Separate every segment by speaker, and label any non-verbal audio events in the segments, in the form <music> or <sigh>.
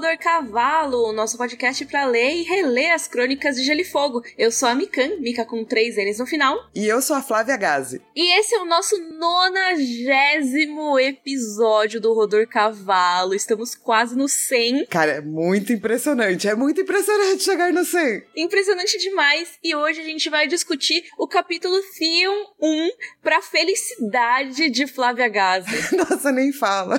Speaker 1: Rodor Cavalo, nosso podcast para ler e reler as crônicas de Gelo e Fogo. Eu sou a Mikan, Mika com três N's no final.
Speaker 2: E eu sou a Flávia Gazi.
Speaker 1: E esse é o nosso nonagésimo episódio do Rodor Cavalo. Estamos quase no 100.
Speaker 2: Cara, é muito impressionante. É muito impressionante chegar no 100.
Speaker 1: Impressionante demais. E hoje a gente vai discutir o capítulo Theon 1 pra felicidade de Flávia Gazi. <laughs>
Speaker 2: Nossa, nem fala.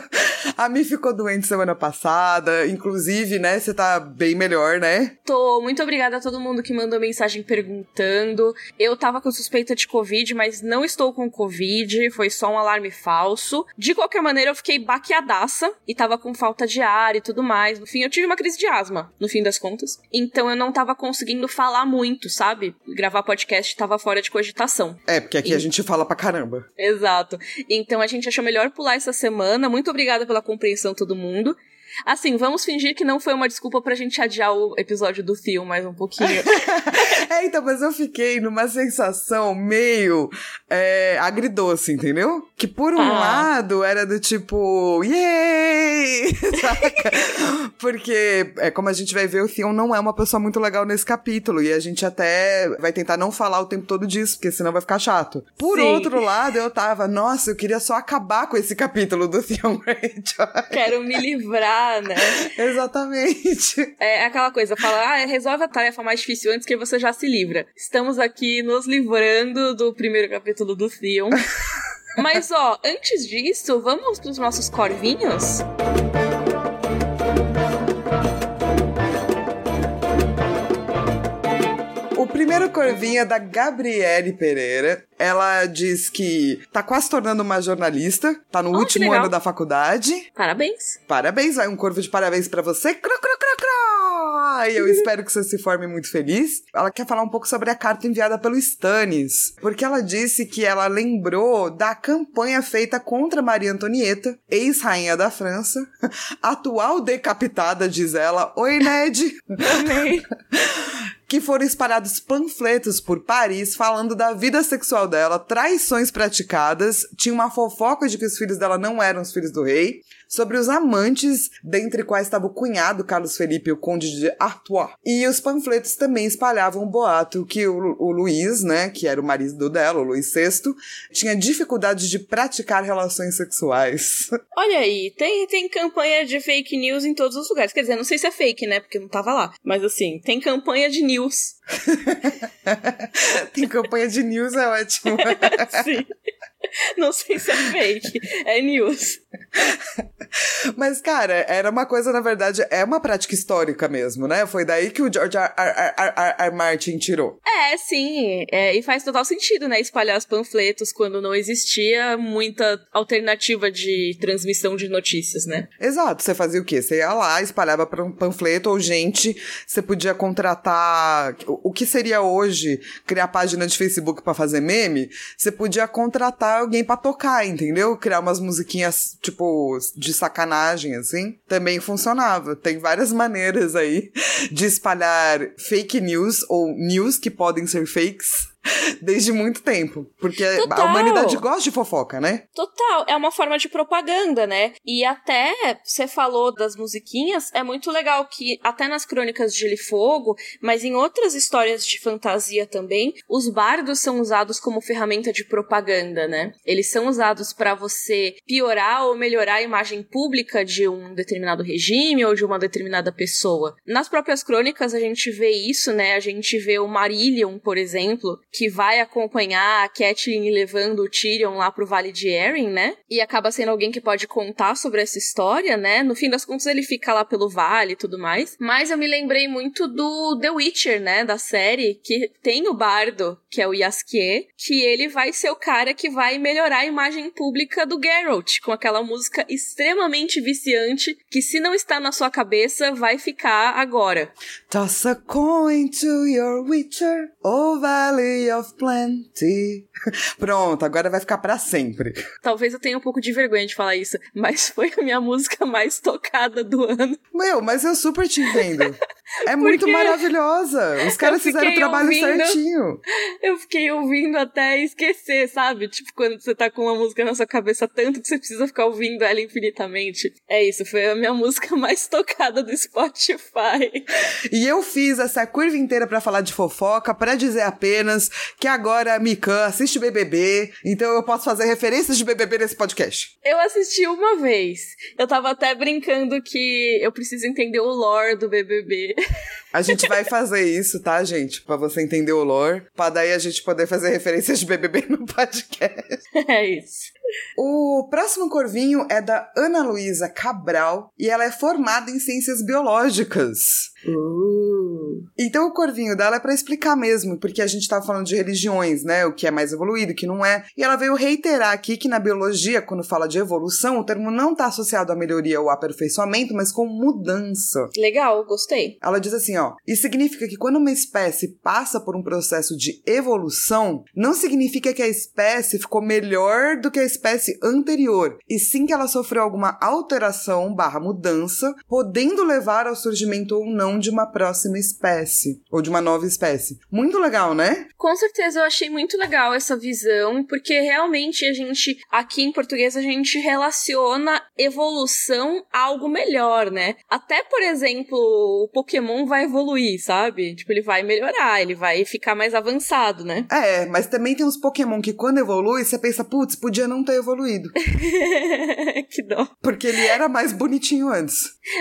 Speaker 2: A Mi ficou doente semana passada. Inclusive, né, você tá bem melhor, né?
Speaker 1: Tô. Muito obrigada a todo mundo que mandou mensagem perguntando. Eu tava com suspeita de Covid, mas não estou com Covid. Foi só um alarme falso. De qualquer maneira, eu fiquei baqueadaça e tava com falta de ar e tudo mais. No fim, eu tive uma crise de asma, no fim das contas. Então eu não tava conseguindo falar muito, sabe? Gravar podcast tava fora de cogitação.
Speaker 2: É, porque aqui e... a gente fala pra caramba.
Speaker 1: Exato. Então a gente achou melhor pular essa semana. Muito obrigada pela compreensão, todo mundo. Assim, vamos fingir que não foi uma desculpa pra gente adiar o episódio do Theo mais um pouquinho. <laughs>
Speaker 2: é, então, mas eu fiquei numa sensação meio é, agridoce, entendeu? Que por um ah. lado era do tipo, yay! <laughs> Saca? Porque, é, como a gente vai ver, o Theon não é uma pessoa muito legal nesse capítulo. E a gente até vai tentar não falar o tempo todo disso, porque senão vai ficar chato. Por Sim. outro lado, eu tava, nossa, eu queria só acabar com esse capítulo do Theon Greyjoy.
Speaker 1: Quero me livrar né? <laughs>
Speaker 2: Exatamente.
Speaker 1: É aquela coisa, fala, ah, resolve a tarefa mais difícil antes que você já se livra. Estamos aqui nos livrando do primeiro capítulo do Theon. <laughs> Mas, ó, antes disso, vamos pros nossos corvinhos?
Speaker 2: Primeiro corvinho é da Gabriele Pereira. Ela diz que tá quase tornando uma jornalista, tá no oh, último ano da faculdade.
Speaker 1: Parabéns.
Speaker 2: Parabéns, vai um corvo de parabéns para você. Cro, cro, cro, cro. E eu espero que você se forme muito feliz. Ela quer falar um pouco sobre a carta enviada pelo Stannis, porque ela disse que ela lembrou da campanha feita contra Maria Antonieta, ex-rainha da França, <laughs> atual decapitada, diz ela. Oi, Ned.
Speaker 1: Amei. <laughs>
Speaker 2: que foram espalhados panfletos por Paris falando da vida sexual dela, traições praticadas, tinha uma fofoca de que os filhos dela não eram os filhos do rei, sobre os amantes, dentre quais estava o cunhado Carlos Felipe, o conde de Artois. E os panfletos também espalhavam o boato que o, o Luiz, né, que era o marido dela, o Luiz VI, tinha dificuldade de praticar relações sexuais. <laughs>
Speaker 1: Olha aí, tem, tem campanha de fake news em todos os lugares. Quer dizer, não sei se é fake, né, porque não tava lá. Mas assim, tem campanha de news. <laughs>
Speaker 2: tem campanha de news, é ótimo. <laughs>
Speaker 1: Sim. Não sei se é fake, é news.
Speaker 2: Mas, cara, era uma coisa, na verdade, é uma prática histórica mesmo, né? Foi daí que o George R. R. R. R. Martin tirou.
Speaker 1: É, sim. É, e faz total sentido, né? Espalhar os panfletos quando não existia muita alternativa de transmissão de notícias, né?
Speaker 2: Exato. Você fazia o quê? Você ia lá, espalhava para um panfleto ou gente, você podia contratar. O que seria hoje criar página de Facebook para fazer meme? Você podia contratar alguém para tocar, entendeu? Criar umas musiquinhas, tipo, de sacanagem, assim. Também funcionava. Tem várias <laughs> maneiras aí de espalhar fake news ou news que podem ser fakes <laughs> desde muito tempo. Porque Total. a humanidade gosta de fofoca, né?
Speaker 1: Total. É uma forma de propaganda, né? E até você falou das musiquinhas, é muito legal que, até nas crônicas de Gelo e Fogo, mas em outras histórias de fantasia também, os bardos são usados como ferramenta de propaganda, né? Eles são usados para você piorar ou melhorar a imagem pública de um determinado regime ou de uma determinada pessoa. Nas próprias crônicas a gente vê isso, né? A gente vê o Marillion, por exemplo, que vai acompanhar a Catelyn levando o Tyrion lá pro Vale de Erin, né? E acaba sendo alguém que pode contar sobre essa história, né? No fim das contas, ele fica lá pelo vale e tudo mais. Mas eu me lembrei muito do The Witcher, né? Da série, que tem o bardo, que é o Yaskie, que ele vai ser o cara que vai melhorar a imagem pública do Geralt, com aquela música extremamente viciante, que se não está na sua cabeça, vai ficar agora.
Speaker 2: Toss a coin to your Witcher, oh of Plenty. <laughs> Pronto, agora vai ficar para sempre.
Speaker 1: Talvez eu tenha um pouco de vergonha de falar isso, mas foi a minha música mais tocada do ano.
Speaker 2: Meu, mas eu super te entendo. É <laughs> muito maravilhosa. Os caras fizeram o trabalho ouvindo, certinho.
Speaker 1: Eu fiquei ouvindo até esquecer, sabe? Tipo, quando você tá com uma música na sua cabeça tanto que você precisa ficar ouvindo ela infinitamente. É isso, foi a minha música <laughs> mais tocada do Spotify.
Speaker 2: E eu fiz essa curva inteira para falar de fofoca, para dizer apenas que agora a Mikan assiste BBB, então eu posso fazer referências de BBB nesse podcast.
Speaker 1: Eu assisti uma vez. Eu tava até brincando que eu preciso entender o lore do BBB. <laughs>
Speaker 2: A gente vai fazer isso, tá, gente? Pra você entender o lore. Pra daí a gente poder fazer referências de BBB no podcast. <laughs>
Speaker 1: É isso.
Speaker 2: O próximo corvinho é da Ana Luísa Cabral e ela é formada em ciências biológicas.
Speaker 1: Uh.
Speaker 2: Então o corvinho dela é para explicar mesmo, porque a gente tava falando de religiões, né? O que é mais evoluído, o que não é. E ela veio reiterar aqui que na biologia, quando fala de evolução, o termo não tá associado à melhoria ou aperfeiçoamento, mas com mudança.
Speaker 1: Legal, gostei.
Speaker 2: Ela diz assim, ó: "Isso significa que quando uma espécie passa por um processo de evolução, não significa que a espécie ficou melhor do que a espécie anterior, e sim que ela sofreu alguma alteração/mudança, podendo levar ao surgimento ou não de uma próxima espécie, ou de uma nova espécie. Muito legal, né?
Speaker 1: Com certeza eu achei muito legal essa visão, porque realmente a gente, aqui em português, a gente relaciona evolução a algo melhor, né? Até, por exemplo, o Pokémon vai evoluir, sabe? Tipo, ele vai melhorar, ele vai ficar mais avançado, né?
Speaker 2: É, mas também tem uns Pokémon que quando evolui, você pensa, putz, podia não ter evoluído. <laughs>
Speaker 1: que dó.
Speaker 2: Porque ele era mais bonitinho antes.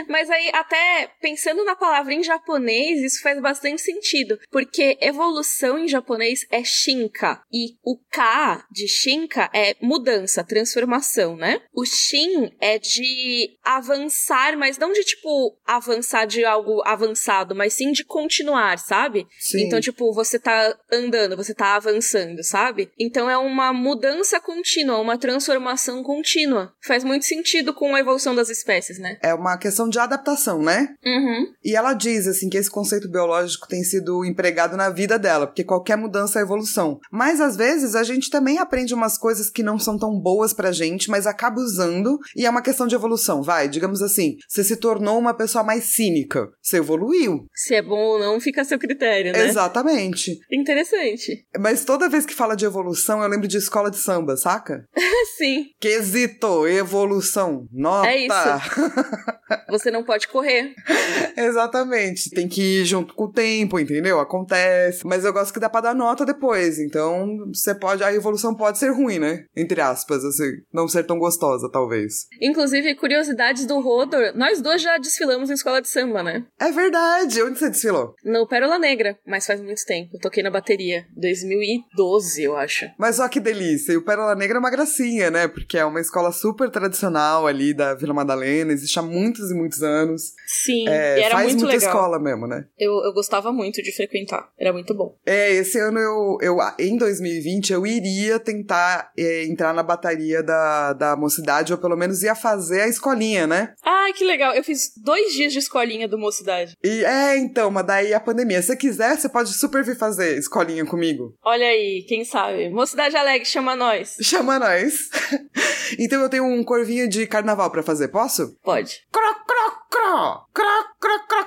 Speaker 1: Mas aí, até pensando na palavra em japonês, isso faz bastante sentido, porque evolução em japonês é shinka, e o ka de shinka é mudança, transformação, né? O shin é de avançar, mas não de tipo avançar de algo avançado, mas sim de continuar, sabe?
Speaker 2: Sim.
Speaker 1: Então, tipo, você tá andando, você tá avançando, sabe? Então é uma mudança contínua, uma transformação contínua. Faz muito sentido com a evolução das espécies, né?
Speaker 2: É uma questão de adaptação, né?
Speaker 1: Uhum.
Speaker 2: E ela diz assim que esse conceito biológico tem sido empregado na vida dela, porque qualquer mudança é evolução. Mas às vezes a gente também aprende umas coisas que não são tão boas pra gente, mas acaba usando e é uma questão de evolução. Vai, digamos assim, você se tornou uma pessoa mais cínica, você evoluiu.
Speaker 1: Se é bom ou não fica a seu critério, né?
Speaker 2: Exatamente.
Speaker 1: Interessante.
Speaker 2: Mas toda vez que fala de evolução, eu lembro de escola de samba, saca? <laughs>
Speaker 1: Sim.
Speaker 2: Quesito, evolução, nota.
Speaker 1: É isso. <laughs> Você não pode correr. <laughs>
Speaker 2: Exatamente. Tem que ir junto com o tempo, entendeu? Acontece. Mas eu gosto que dá pra dar nota depois. Então, você pode. A evolução pode ser ruim, né? Entre aspas, assim. Não ser tão gostosa, talvez.
Speaker 1: Inclusive, curiosidades do Rodor. Nós dois já desfilamos na escola de samba, né?
Speaker 2: É verdade. Onde você desfilou?
Speaker 1: No Pérola Negra, mas faz muito tempo. Eu toquei na bateria. 2012, eu acho.
Speaker 2: Mas ó que delícia. E o Pérola Negra é uma gracinha, né? Porque é uma escola super tradicional ali da Vila Madalena. Existe há muitos e muitos anos.
Speaker 1: Sim,
Speaker 2: É,
Speaker 1: e era
Speaker 2: faz
Speaker 1: muito
Speaker 2: muita
Speaker 1: legal.
Speaker 2: escola mesmo, né?
Speaker 1: Eu, eu gostava muito de frequentar. Era muito bom.
Speaker 2: É, esse ano eu, eu em 2020, eu iria tentar é, entrar na bateria da, da mocidade, ou pelo menos ia fazer a escolinha, né?
Speaker 1: Ah, que legal. Eu fiz dois dias de escolinha do Mocidade.
Speaker 2: E é, então, mas daí a pandemia. Se você quiser, você pode super vir fazer escolinha comigo.
Speaker 1: Olha aí, quem sabe? Mocidade Alegre, chama nós.
Speaker 2: Chama nós. <laughs> então eu tenho um corvinho de carnaval pra fazer, posso?
Speaker 1: Pode.
Speaker 2: Cro, cro, cro, cro, cro, cro, cro,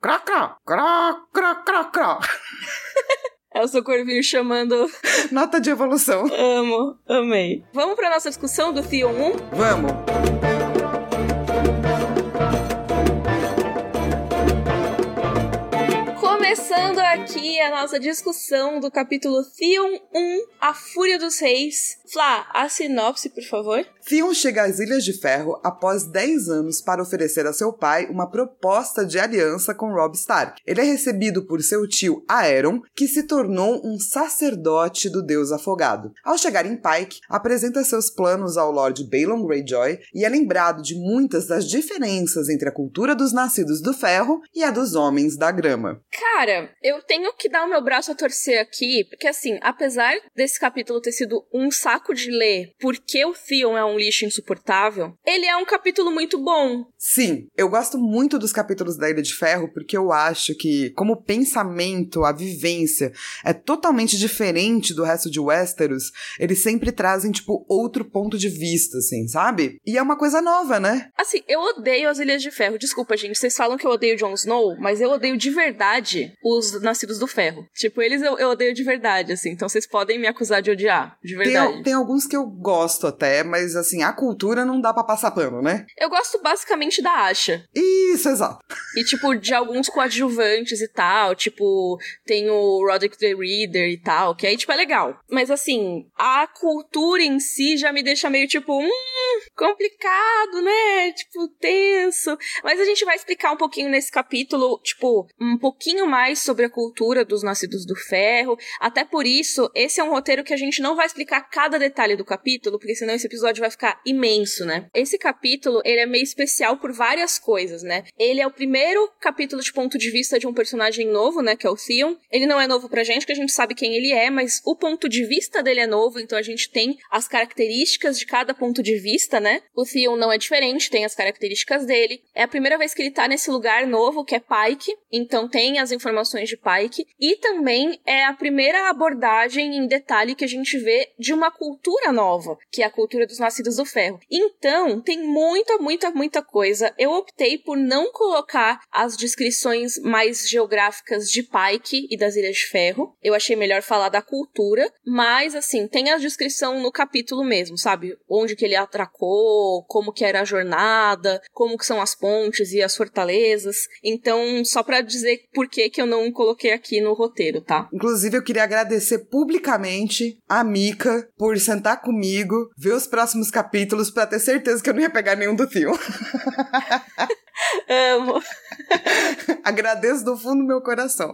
Speaker 2: cro, cro, cro, cro, cro, cro. <laughs>
Speaker 1: É o seu corvinho chamando. <laughs>
Speaker 2: Nota de evolução.
Speaker 1: Amo, amei. Vamos pra nossa discussão do Theon 1?
Speaker 2: Vamos.
Speaker 1: Aqui a nossa discussão do capítulo Theon 1, A Fúria dos Reis. Flá, a sinopse, por favor.
Speaker 2: Theon chega às Ilhas de Ferro após 10 anos para oferecer a seu pai uma proposta de aliança com Robb Stark. Ele é recebido por seu tio Aeron, que se tornou um sacerdote do deus afogado. Ao chegar em Pike, apresenta seus planos ao Lord Balon Greyjoy e é lembrado de muitas das diferenças entre a cultura dos nascidos do ferro e a dos homens da grama.
Speaker 1: Cara, eu tenho que dar o meu braço a torcer aqui, porque assim, apesar desse capítulo ter sido um saco saco de ler porque o Theon é um lixo insuportável, ele é um capítulo muito bom.
Speaker 2: Sim, eu gosto muito dos capítulos da Ilha de Ferro porque eu acho que, como pensamento, a vivência é totalmente diferente do resto de Westeros, eles sempre trazem, tipo, outro ponto de vista, assim, sabe? E é uma coisa nova, né?
Speaker 1: Assim, eu odeio as Ilhas de Ferro. Desculpa, gente, vocês falam que eu odeio Jon Snow, mas eu odeio de verdade os Nascidos do Ferro. Tipo, eles eu, eu odeio de verdade, assim. Então vocês podem me acusar de odiar, de verdade.
Speaker 2: Tem, tem alguns que eu gosto até, mas assim, a cultura não dá para passar pano, né?
Speaker 1: Eu gosto basicamente da Asha.
Speaker 2: Isso, exato.
Speaker 1: E, tipo, de alguns coadjuvantes e tal. Tipo, tem o Roderick the Reader e tal, que aí, tipo, é legal. Mas, assim, a cultura em si já me deixa meio, tipo, hum, complicado, né? Tipo, tenso. Mas a gente vai explicar um pouquinho nesse capítulo, tipo, um pouquinho mais sobre a cultura dos Nascidos do Ferro. Até por isso, esse é um roteiro que a gente não vai explicar cada detalhe do capítulo, porque senão esse episódio vai ficar imenso, né? Esse capítulo, ele é meio especial por várias coisas, né? Ele é o primeiro capítulo de ponto de vista de um personagem novo, né, que é o Theon. Ele não é novo pra gente, que a gente sabe quem ele é, mas o ponto de vista dele é novo, então a gente tem as características de cada ponto de vista, né? O Theon não é diferente, tem as características dele. É a primeira vez que ele tá nesse lugar novo, que é Pike, então tem as informações de Pike. E também é a primeira abordagem em detalhe que a gente vê de uma cultura nova, que é a cultura dos nascidos do ferro. Então, tem muita, muita, muita coisa. Eu optei por não colocar as descrições mais geográficas de Pike e das Ilhas de Ferro. Eu achei melhor falar da cultura, mas assim, tem a descrição no capítulo mesmo, sabe? Onde que ele atracou, como que era a jornada, como que são as pontes e as fortalezas. Então, só para dizer por que que eu não coloquei aqui no roteiro, tá?
Speaker 2: Inclusive, eu queria agradecer publicamente a Mika por sentar comigo, ver os próximos capítulos para ter certeza que eu não ia pegar nenhum do Theo.
Speaker 1: Amo. <laughs>
Speaker 2: Agradeço do fundo do meu coração.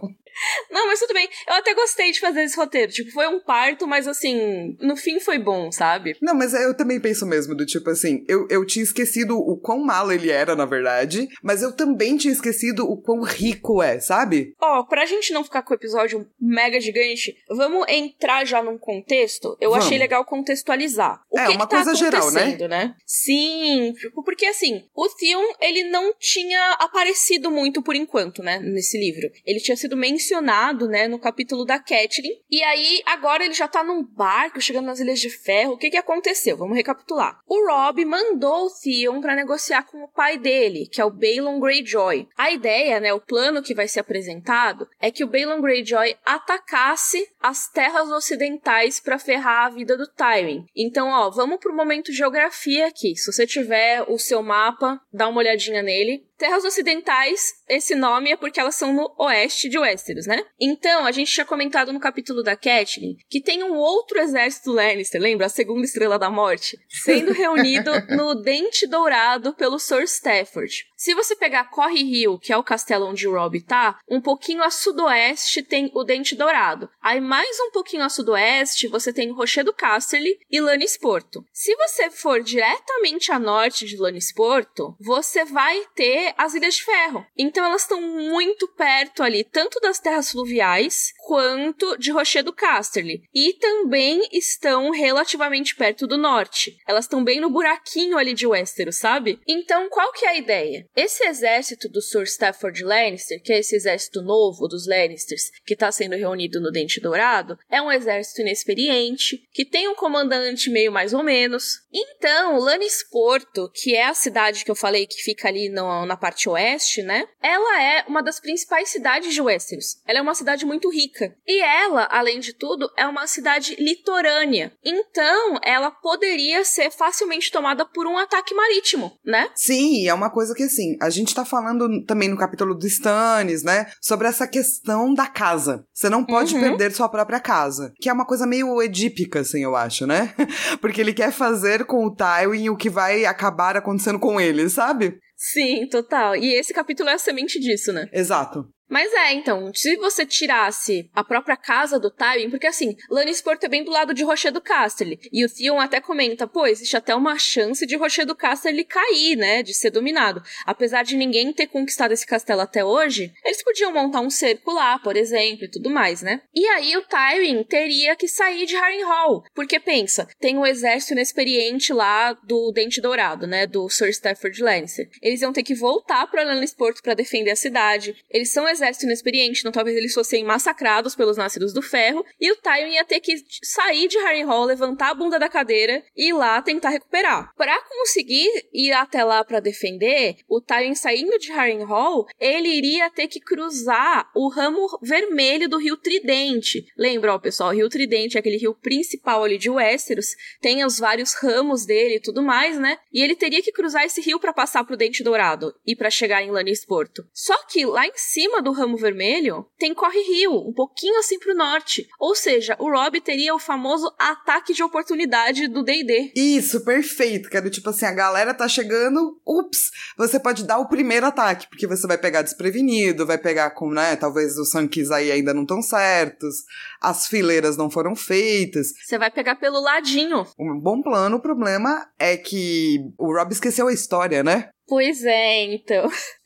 Speaker 1: Não, mas tudo bem. Eu até gostei de fazer esse roteiro. Tipo, foi um parto, mas assim, no fim foi bom, sabe?
Speaker 2: Não, mas eu também penso mesmo, do tipo assim, eu, eu tinha esquecido o quão malo ele era, na verdade, mas eu também tinha esquecido o quão rico é, sabe?
Speaker 1: Ó, oh, pra gente não ficar com o episódio mega gigante, vamos entrar já num contexto. Eu vamos. achei legal contextualizar. O
Speaker 2: é,
Speaker 1: que
Speaker 2: uma
Speaker 1: que tá
Speaker 2: coisa geral, né?
Speaker 1: né? Sim, tipo, porque assim, o Theon, ele não tinha aparecido muito por enquanto, né, nesse livro. Ele tinha sido mencionado, né, no capítulo da Catelyn, e aí agora ele já tá num barco chegando nas Ilhas de Ferro. O que que aconteceu? Vamos recapitular. O Rob mandou o Theon para negociar com o pai dele, que é o Balon Greyjoy. A ideia, né, o plano que vai ser apresentado é que o Balon Greyjoy atacasse as terras ocidentais para ferrar a vida do Tywin. Então, ó, vamos pro momento geografia aqui. Se você tiver o seu mapa, dá uma olhadinha nele. Terras Ocidentais, esse nome é porque elas são no oeste de Westeros, né? Então, a gente tinha comentado no capítulo da Catelyn que tem um outro exército Lannister, lembra? A segunda estrela da morte, sendo reunido <laughs> no Dente Dourado pelo Sir Stafford. Se você pegar Corre Hill, que é o castelo onde o Robb tá, um pouquinho a sudoeste tem o Dente Dourado. Aí mais um pouquinho a sudoeste, você tem Rochedo Casterly e Lannisporto. Se você for diretamente a norte de Lannisporto, você vai ter as Ilhas de Ferro. Então elas estão muito perto ali, tanto das terras fluviais quanto de Rochedo Casterly. E também estão relativamente perto do norte. Elas estão bem no buraquinho ali de Westeros, sabe? Então qual que é a ideia? Esse exército do Sir Stafford Lannister, que é esse exército novo dos Lannisters, que está sendo reunido no Dente Dourado, é um exército inexperiente, que tem um comandante meio mais ou menos. Então, Lannisporto, que é a cidade que eu falei que fica ali no, na parte oeste, né? Ela é uma das principais cidades de Westeros. Ela é uma cidade muito rica. E ela, além de tudo, é uma cidade litorânea. Então, ela poderia ser facilmente tomada por um ataque marítimo, né?
Speaker 2: Sim, é uma coisa que assim, a gente tá falando também no capítulo do Stannis, né? Sobre essa questão da casa. Você não pode uhum. perder sua própria casa. Que é uma coisa meio edípica, assim, eu acho, né? <laughs> Porque ele quer fazer com o Tywin o que vai acabar acontecendo com ele, sabe?
Speaker 1: Sim, total. E esse capítulo é a semente disso, né?
Speaker 2: Exato.
Speaker 1: Mas é, então, se você tirasse a própria casa do Tywin, porque assim, Lannisport é bem do lado de Rochedo Casterly, e o Theon até comenta, pô, existe até uma chance de Rochedo Casterly cair, né, de ser dominado. Apesar de ninguém ter conquistado esse castelo até hoje, eles podiam montar um cerco lá, por exemplo, e tudo mais, né? E aí o Tywin teria que sair de Harrenhal, porque pensa, tem o um exército inexperiente lá do Dente Dourado, né, do Sir Stafford Lannister. Eles iam ter que voltar para Lannisport para defender a cidade. Eles são exército inexperiente, então talvez eles fossem massacrados pelos Nascidos do Ferro, e o Tywin ia ter que sair de Harrenhal, levantar a bunda da cadeira e ir lá tentar recuperar. Para conseguir ir até lá para defender, o Tywin saindo de Harrenhal, ele iria ter que cruzar o ramo vermelho do Rio Tridente. Lembra, ó, pessoal, o Rio Tridente é aquele rio principal ali de Westeros, tem os vários ramos dele e tudo mais, né? E ele teria que cruzar esse rio para passar pro Dente Dourado e para chegar em Lannisporto. Só que lá em cima do ramo vermelho tem Corre Rio, um pouquinho assim pro norte. Ou seja, o Rob teria o famoso ataque de oportunidade do D&D.
Speaker 2: Isso, perfeito. Quero tipo assim, a galera tá chegando, ups, você pode dar o primeiro ataque, porque você vai pegar desprevenido, vai pegar com, né, talvez os Sunkies aí ainda não estão certos, as fileiras não foram feitas.
Speaker 1: Você vai pegar pelo ladinho.
Speaker 2: Um bom plano, o problema é que o Rob esqueceu a história, né?
Speaker 1: Pois é, então. <laughs>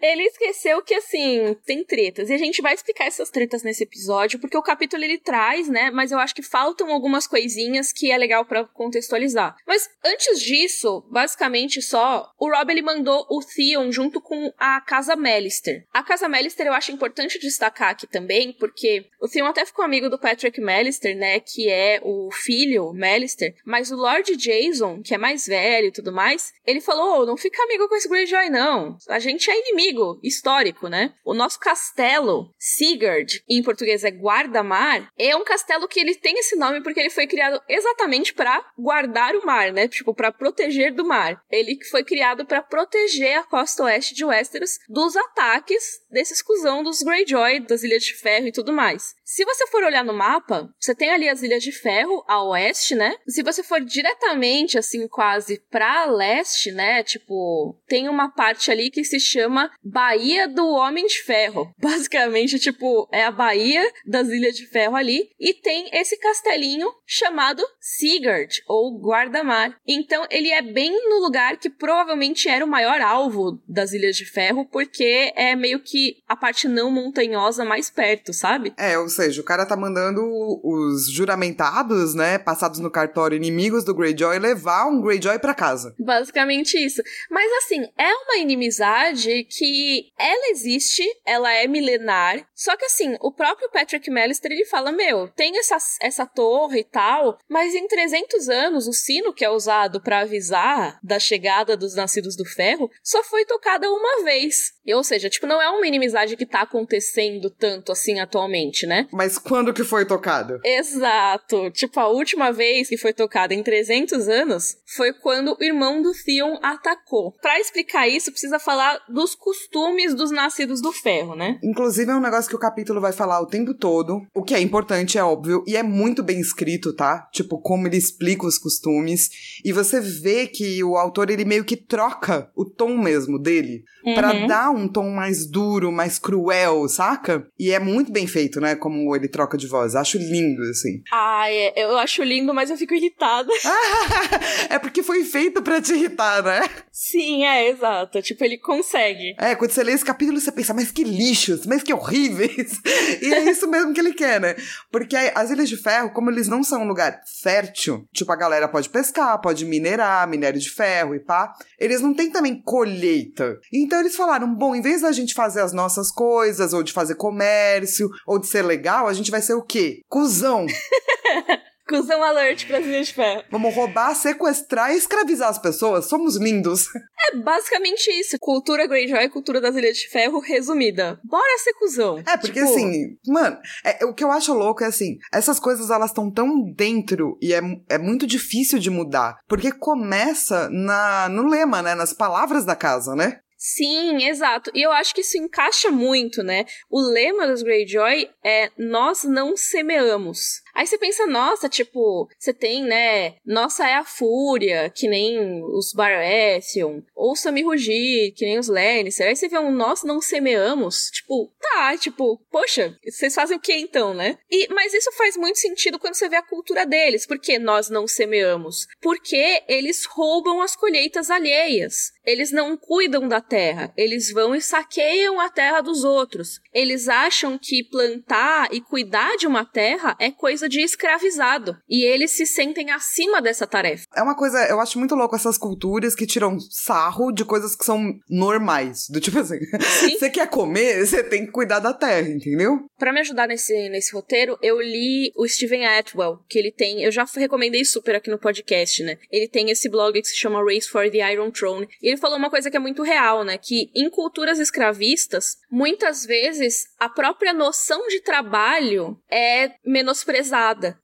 Speaker 1: ele esqueceu que, assim, tem tretas. E a gente vai explicar essas tretas nesse episódio, porque o capítulo ele traz, né? Mas eu acho que faltam algumas coisinhas que é legal para contextualizar. Mas antes disso, basicamente só, o Rob ele mandou o Theon junto com a Casa Mellister. A Casa Mellister eu acho importante destacar aqui também, porque o Theon até ficou amigo do Patrick Mellister, né? Que é o filho Mellister. Mas o Lord Jason, que é mais velho e tudo mais, ele falou: oh, não fica amigo com esse Greyjoy, não. A gente é inimigo histórico, né? O nosso castelo, Sigurd, em português é guarda-mar, é um castelo que ele tem esse nome porque ele foi criado exatamente para guardar o mar, né? Tipo, para proteger do mar. Ele foi criado para proteger a costa oeste de Westeros dos ataques desses cuzão dos Greyjoy, das Ilhas de Ferro e tudo mais. Se você for olhar no mapa, você tem ali as Ilhas de Ferro a oeste, né? Se você for diretamente, assim, quase pra leste, né? Tipo, tem uma parte ali que se chama Baía do Homem de Ferro. <laughs> Basicamente, tipo, é a Baía das Ilhas de Ferro ali. E tem esse castelinho chamado Sigurd, ou Guarda-Mar. Então, ele é bem no lugar que provavelmente era o maior alvo das Ilhas de Ferro, porque é meio que a parte não montanhosa mais perto, sabe?
Speaker 2: É, ou seja, o cara tá mandando os juramentados, né, passados no cartório inimigos do Greyjoy, levar um Greyjoy para casa.
Speaker 1: Basicamente isso. Mas assim, é uma inimizade que ela existe, ela é milenar, só que assim, o próprio Patrick Mellister, ele fala, meu, tem essa, essa torre e tal, mas em 300 anos, o sino que é usado para avisar da chegada dos nascidos do ferro, só foi tocada uma vez. Ou seja, tipo, não é uma inimizade que tá acontecendo tanto assim atualmente, né?
Speaker 2: Mas quando que foi tocado?
Speaker 1: Exato. Tipo, a última vez que foi tocada em 300 anos foi quando o irmão do Theon atacou. Para explicar isso, precisa falar dos costumes dos nascidos do ferro, né?
Speaker 2: Inclusive, é um negócio que o capítulo vai falar o tempo todo. O que é importante, é óbvio, e é muito bem escrito, tá? Tipo, como ele explica os costumes. E você vê que o autor, ele meio que troca o tom mesmo dele. Uhum. para dar um tom mais duro, mais cruel, saca? E é muito bem feito, né? Como ele troca de voz. Acho lindo, assim.
Speaker 1: Ah, é, eu acho lindo, mas eu fico irritada. <laughs>
Speaker 2: é porque foi feito para te irritar, né?
Speaker 1: Sim, é, exato. Tipo, ele consegue.
Speaker 2: É, quando você lê esse capítulo, você pensa, mas que lixos, mas que horríveis. <laughs> e é isso mesmo que ele quer, né? Porque as Ilhas de Ferro, como eles não são um lugar fértil, tipo, a galera pode pescar, pode minerar, minério de ferro e pá, eles não têm também colheita. Então eles falaram, bom, em vez da gente fazer as nossas coisas, ou de fazer comércio, ou de ser legal, a gente vai ser o quê? Cusão. <laughs>
Speaker 1: Cusão alert para de ferro.
Speaker 2: Vamos roubar, sequestrar e escravizar as pessoas. Somos lindos.
Speaker 1: É basicamente isso. Cultura Greyjoy, cultura das Ilhas de Ferro resumida. Bora ser cuzão.
Speaker 2: É, porque tipo... assim, mano, é, o que eu acho louco é assim, essas coisas elas estão tão dentro e é, é muito difícil de mudar. Porque começa na, no lema, né? Nas palavras da casa, né?
Speaker 1: Sim, exato. E eu acho que isso encaixa muito, né? O lema dos Greyjoy é nós não semeamos. Aí você pensa, nossa, tipo, você tem, né? Nossa é a fúria, que nem os Baratheon. Ouça-me rugir, que nem os Lannister. Aí você vê um nós não semeamos. Tipo, tá, tipo, poxa, vocês fazem o que então, né? E, mas isso faz muito sentido quando você vê a cultura deles. Por que nós não semeamos? Porque eles roubam as colheitas alheias. Eles não cuidam da terra. Eles vão e saqueiam a terra dos outros. Eles acham que plantar e cuidar de uma terra é coisa de escravizado. E eles se sentem acima dessa tarefa.
Speaker 2: É uma coisa, eu acho muito louco essas culturas que tiram sarro de coisas que são normais. Do tipo assim, <laughs> você quer comer, você tem que cuidar da terra, entendeu?
Speaker 1: Para me ajudar nesse, nesse roteiro, eu li o Steven Atwell, que ele tem, eu já recomendei super aqui no podcast, né? Ele tem esse blog que se chama Race for the Iron Throne. E ele falou uma coisa que é muito real, né? Que em culturas escravistas, muitas vezes a própria noção de trabalho é menosprezada,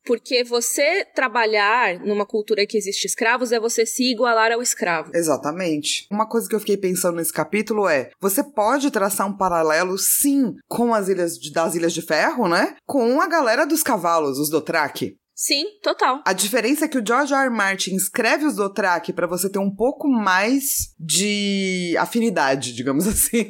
Speaker 1: porque você trabalhar numa cultura que existe escravos é você se igualar ao escravo.
Speaker 2: Exatamente. Uma coisa que eu fiquei pensando nesse capítulo é: você pode traçar um paralelo, sim, com as ilhas de, das Ilhas de Ferro, né? Com a galera dos cavalos, os Dothraki.
Speaker 1: Sim, total.
Speaker 2: A diferença é que o George R. R. Martin escreve os Dothraki para você ter um pouco mais de afinidade, digamos <laughs> assim.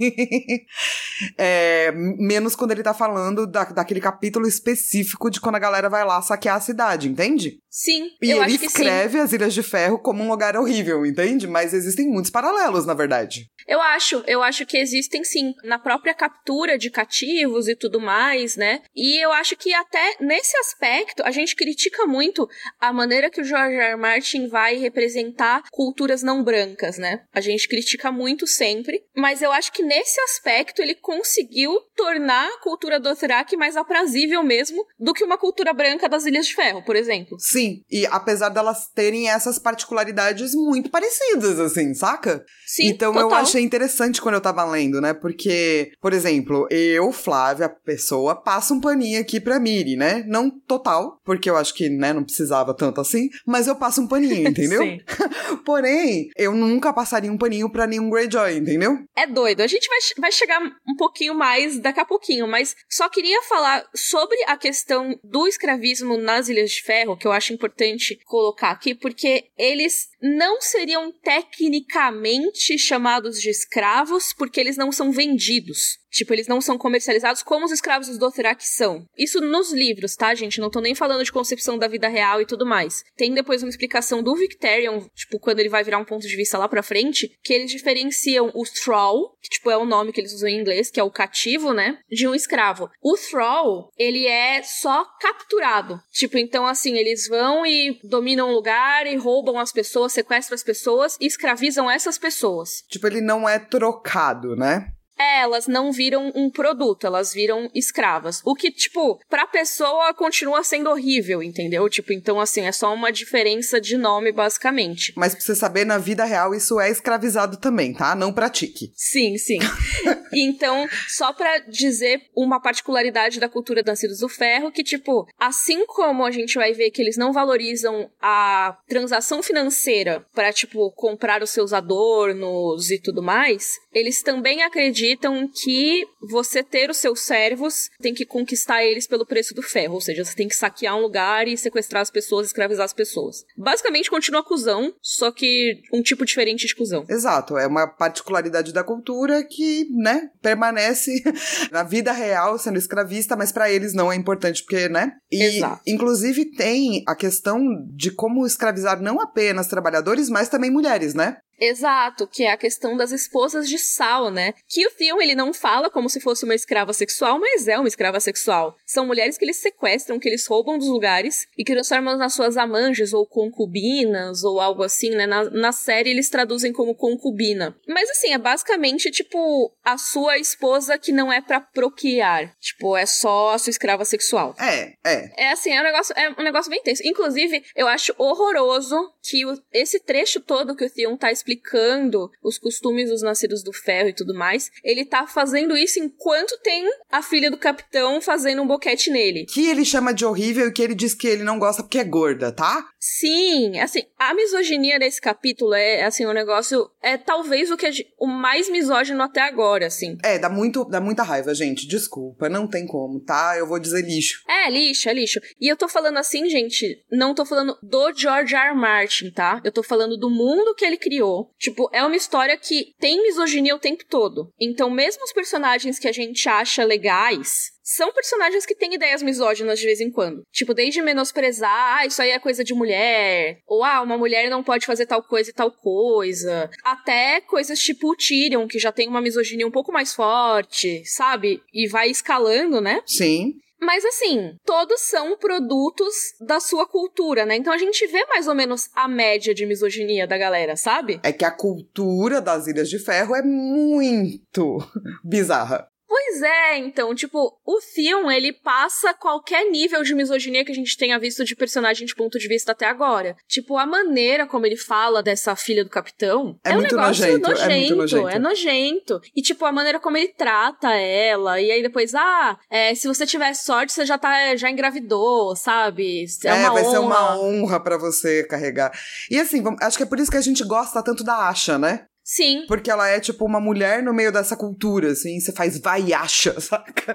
Speaker 2: é, menos quando ele tá falando da, daquele capítulo específico de quando a galera vai lá saquear a cidade, entende?
Speaker 1: Sim,
Speaker 2: e
Speaker 1: eu
Speaker 2: ele
Speaker 1: acho que
Speaker 2: escreve
Speaker 1: sim.
Speaker 2: as Ilhas de Ferro como um lugar horrível, entende? Mas existem muitos paralelos, na verdade.
Speaker 1: Eu acho, eu acho que existem sim, na própria captura de cativos e tudo mais, né? E eu acho que até nesse aspecto a gente critica muito a maneira que o George R. R. Martin vai representar culturas não brancas, né? A gente critica muito sempre, mas eu acho que nesse aspecto ele conseguiu tornar a cultura Dothraki mais aprazível mesmo do que uma cultura branca das Ilhas de Ferro, por exemplo.
Speaker 2: Sim, e apesar delas terem essas particularidades muito parecidas, assim, saca?
Speaker 1: Sim,
Speaker 2: Então
Speaker 1: total.
Speaker 2: eu achei interessante quando eu tava lendo, né? Porque, por exemplo, eu, Flávia, a pessoa, passa um paninho aqui pra Miri, né? Não total, porque eu acho que, né, não precisava tanto assim, mas eu passo um paninho, <laughs> entendeu?
Speaker 1: Sim. <laughs>
Speaker 2: Porém, eu nunca passaria um paninho pra nenhum Greyjoy, entendeu?
Speaker 1: É doido. A gente vai, vai chegar um pouquinho mais daqui a pouquinho, mas só queria falar sobre a questão do escravismo nas Ilhas de Ferro, que eu acho importante colocar aqui, porque eles não seriam tecnicamente chamados de escravos porque eles não são vendidos. Tipo, eles não são comercializados como os escravos dos Dothraki são. Isso nos livros, tá, gente? Não tô nem falando de concepção da vida real e tudo mais. Tem depois uma explicação do Victorian, tipo, quando ele vai virar um ponto de vista lá pra frente, que eles diferenciam o Thrall, que, tipo, é o nome que eles usam em inglês, que é o cativo, né? De um escravo. O Thrall, ele é só capturado. Tipo, então, assim, eles vão e dominam o lugar e roubam as pessoas, sequestram as pessoas e escravizam essas pessoas.
Speaker 2: Tipo, ele não é trocado, né?
Speaker 1: É, elas não viram um produto, elas viram escravas. O que, tipo, pra pessoa continua sendo horrível, entendeu? Tipo, então, assim, é só uma diferença de nome, basicamente.
Speaker 2: Mas pra você saber, na vida real, isso é escravizado também, tá? Não pratique.
Speaker 1: Sim, sim. <laughs> então, só pra dizer uma particularidade da cultura Nascidos do Ferro, que, tipo, assim como a gente vai ver que eles não valorizam a transação financeira pra, tipo, comprar os seus adornos e tudo mais, eles também acreditam que você ter os seus servos tem que conquistar eles pelo preço do ferro, ou seja, você tem que saquear um lugar e sequestrar as pessoas, escravizar as pessoas. Basicamente continua cuzão, só que um tipo diferente de cuzão.
Speaker 2: Exato, é uma particularidade da cultura que, né, permanece <laughs> na vida real sendo escravista, mas pra eles não é importante porque, né? E
Speaker 1: Exato.
Speaker 2: inclusive tem a questão de como escravizar não apenas trabalhadores, mas também mulheres, né?
Speaker 1: Exato, que é a questão das esposas de Sal, né? Que o Theon, ele não fala como se fosse uma escrava sexual, mas é uma escrava sexual. São mulheres que eles sequestram, que eles roubam dos lugares e que transformam nas suas amanjas ou concubinas ou algo assim, né? Na, na série eles traduzem como concubina. Mas assim, é basicamente tipo a sua esposa que não é pra procriar. Tipo, é só a sua escrava sexual.
Speaker 2: É, é.
Speaker 1: É assim, é um negócio, é um negócio bem tenso. Inclusive, eu acho horroroso que o- esse trecho todo que o Theon tá explicando os costumes dos nascidos do ferro e tudo mais, ele tá fazendo isso enquanto tem a filha do capitão fazendo um boquete nele.
Speaker 2: Que ele chama de horrível e que ele diz que ele não gosta porque é gorda, tá?
Speaker 1: Sim, assim, a misoginia nesse capítulo é, assim, um negócio, é talvez o que é o mais misógino até agora, assim.
Speaker 2: É, dá muito, dá muita raiva, gente, desculpa, não tem como, tá? Eu vou dizer lixo.
Speaker 1: É, lixo, é lixo. E eu tô falando assim, gente, não tô falando do George R. R. Martin, tá? Eu tô falando do mundo que ele criou. Tipo, é uma história que tem misoginia o tempo todo. Então, mesmo os personagens que a gente acha legais, são personagens que têm ideias misóginas de vez em quando. Tipo, desde menosprezar, ah, isso aí é coisa de mulher, ou ah, uma mulher não pode fazer tal coisa e tal coisa, até coisas tipo o Tyrion, que já tem uma misoginia um pouco mais forte, sabe? E vai escalando, né?
Speaker 2: Sim.
Speaker 1: Mas assim, todos são produtos da sua cultura, né? Então a gente vê mais ou menos a média de misoginia da galera, sabe?
Speaker 2: É que a cultura das Ilhas de Ferro é muito bizarra.
Speaker 1: Pois é, então, tipo, o filme, ele passa qualquer nível de misoginia que a gente tenha visto de personagem de ponto de vista até agora. Tipo, a maneira como ele fala dessa filha do capitão
Speaker 2: é,
Speaker 1: é
Speaker 2: um negócio nojento, nojento, é muito nojento.
Speaker 1: É nojento. E, tipo, a maneira como ele trata ela. E aí depois, ah, é, se você tiver sorte, você já tá, já engravidou, sabe?
Speaker 2: É, é vai honra. ser uma honra para você carregar. E assim, acho que é por isso que a gente gosta tanto da Asha, né?
Speaker 1: Sim.
Speaker 2: Porque ela é, tipo, uma mulher no meio dessa cultura, assim. Você faz vai e acha, <laughs> saca?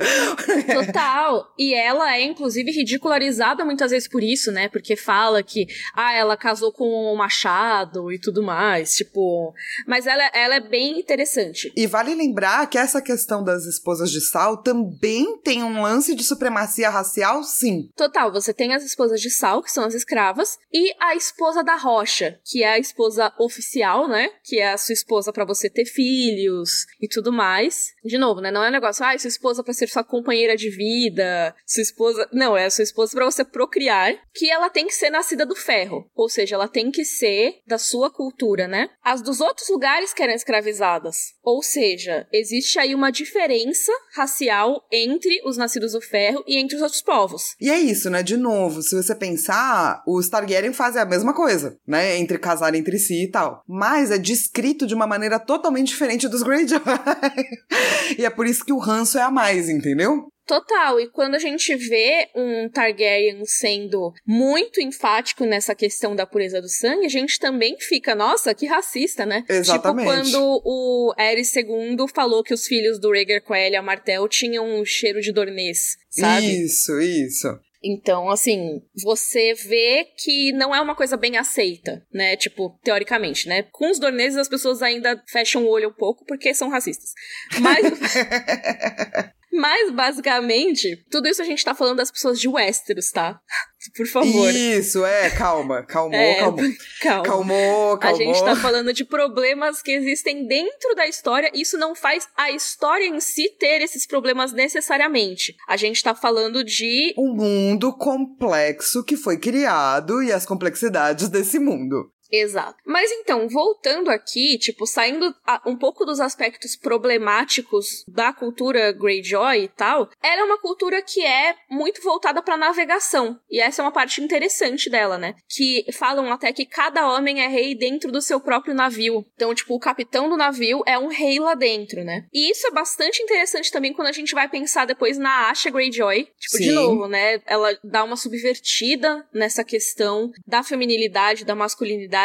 Speaker 1: Total. E ela é, inclusive, ridicularizada muitas vezes por isso, né? Porque fala que, ah, ela casou com o um Machado e tudo mais. Tipo. Mas ela, ela é bem interessante.
Speaker 2: E vale lembrar que essa questão das esposas de Sal também tem um lance de supremacia racial, sim.
Speaker 1: Total. Você tem as esposas de Sal, que são as escravas, e a esposa da Rocha, que é a esposa oficial, né? Que é a sua esposa para você ter filhos e tudo mais. De novo, né? Não é um negócio, ah, sua esposa para ser sua companheira de vida, sua esposa. Não, é sua esposa para você procriar, que ela tem que ser nascida do ferro. Ou seja, ela tem que ser da sua cultura, né? As dos outros lugares que eram escravizadas. Ou seja, existe aí uma diferença racial entre os nascidos do ferro e entre os outros povos.
Speaker 2: E é isso, né? De novo, se você pensar, os Targaryen fazem a mesma coisa, né? Entre casar entre si e tal. Mas é descrito de uma maneira totalmente diferente dos Greyjoy. <laughs> e é por isso que o ranço é a mais, entendeu?
Speaker 1: Total, e quando a gente vê um Targaryen sendo muito enfático nessa questão da pureza do sangue, a gente também fica, nossa, que racista, né?
Speaker 2: Exatamente.
Speaker 1: Tipo quando o Aerys II falou que os filhos do Rhaegar com a Elia Martell tinham um cheiro de dornês, sabe?
Speaker 2: Isso, isso.
Speaker 1: Então, assim, você vê que não é uma coisa bem aceita, né? Tipo, teoricamente, né? Com os dorneses as pessoas ainda fecham o olho um pouco porque são racistas. Mas. <laughs> Mas, basicamente, tudo isso a gente tá falando das pessoas de Westeros, tá? <laughs> Por favor.
Speaker 2: Isso, é, calma, calmou, é, calmou. <laughs>
Speaker 1: Calma.
Speaker 2: Calmou, calmou.
Speaker 1: A gente tá falando de problemas que existem dentro da história, isso não faz a história em si ter esses problemas necessariamente. A gente tá falando de.
Speaker 2: Um mundo complexo que foi criado e as complexidades desse mundo.
Speaker 1: Exato. Mas então, voltando aqui, tipo, saindo um pouco dos aspectos problemáticos da cultura Greyjoy e tal, ela é uma cultura que é muito voltada para navegação. E essa é uma parte interessante dela, né? Que falam até que cada homem é rei dentro do seu próprio navio. Então, tipo, o capitão do navio é um rei lá dentro, né? E isso é bastante interessante também quando a gente vai pensar depois na Asha Greyjoy. Tipo, Sim. de novo, né? Ela dá uma subvertida nessa questão da feminilidade, da masculinidade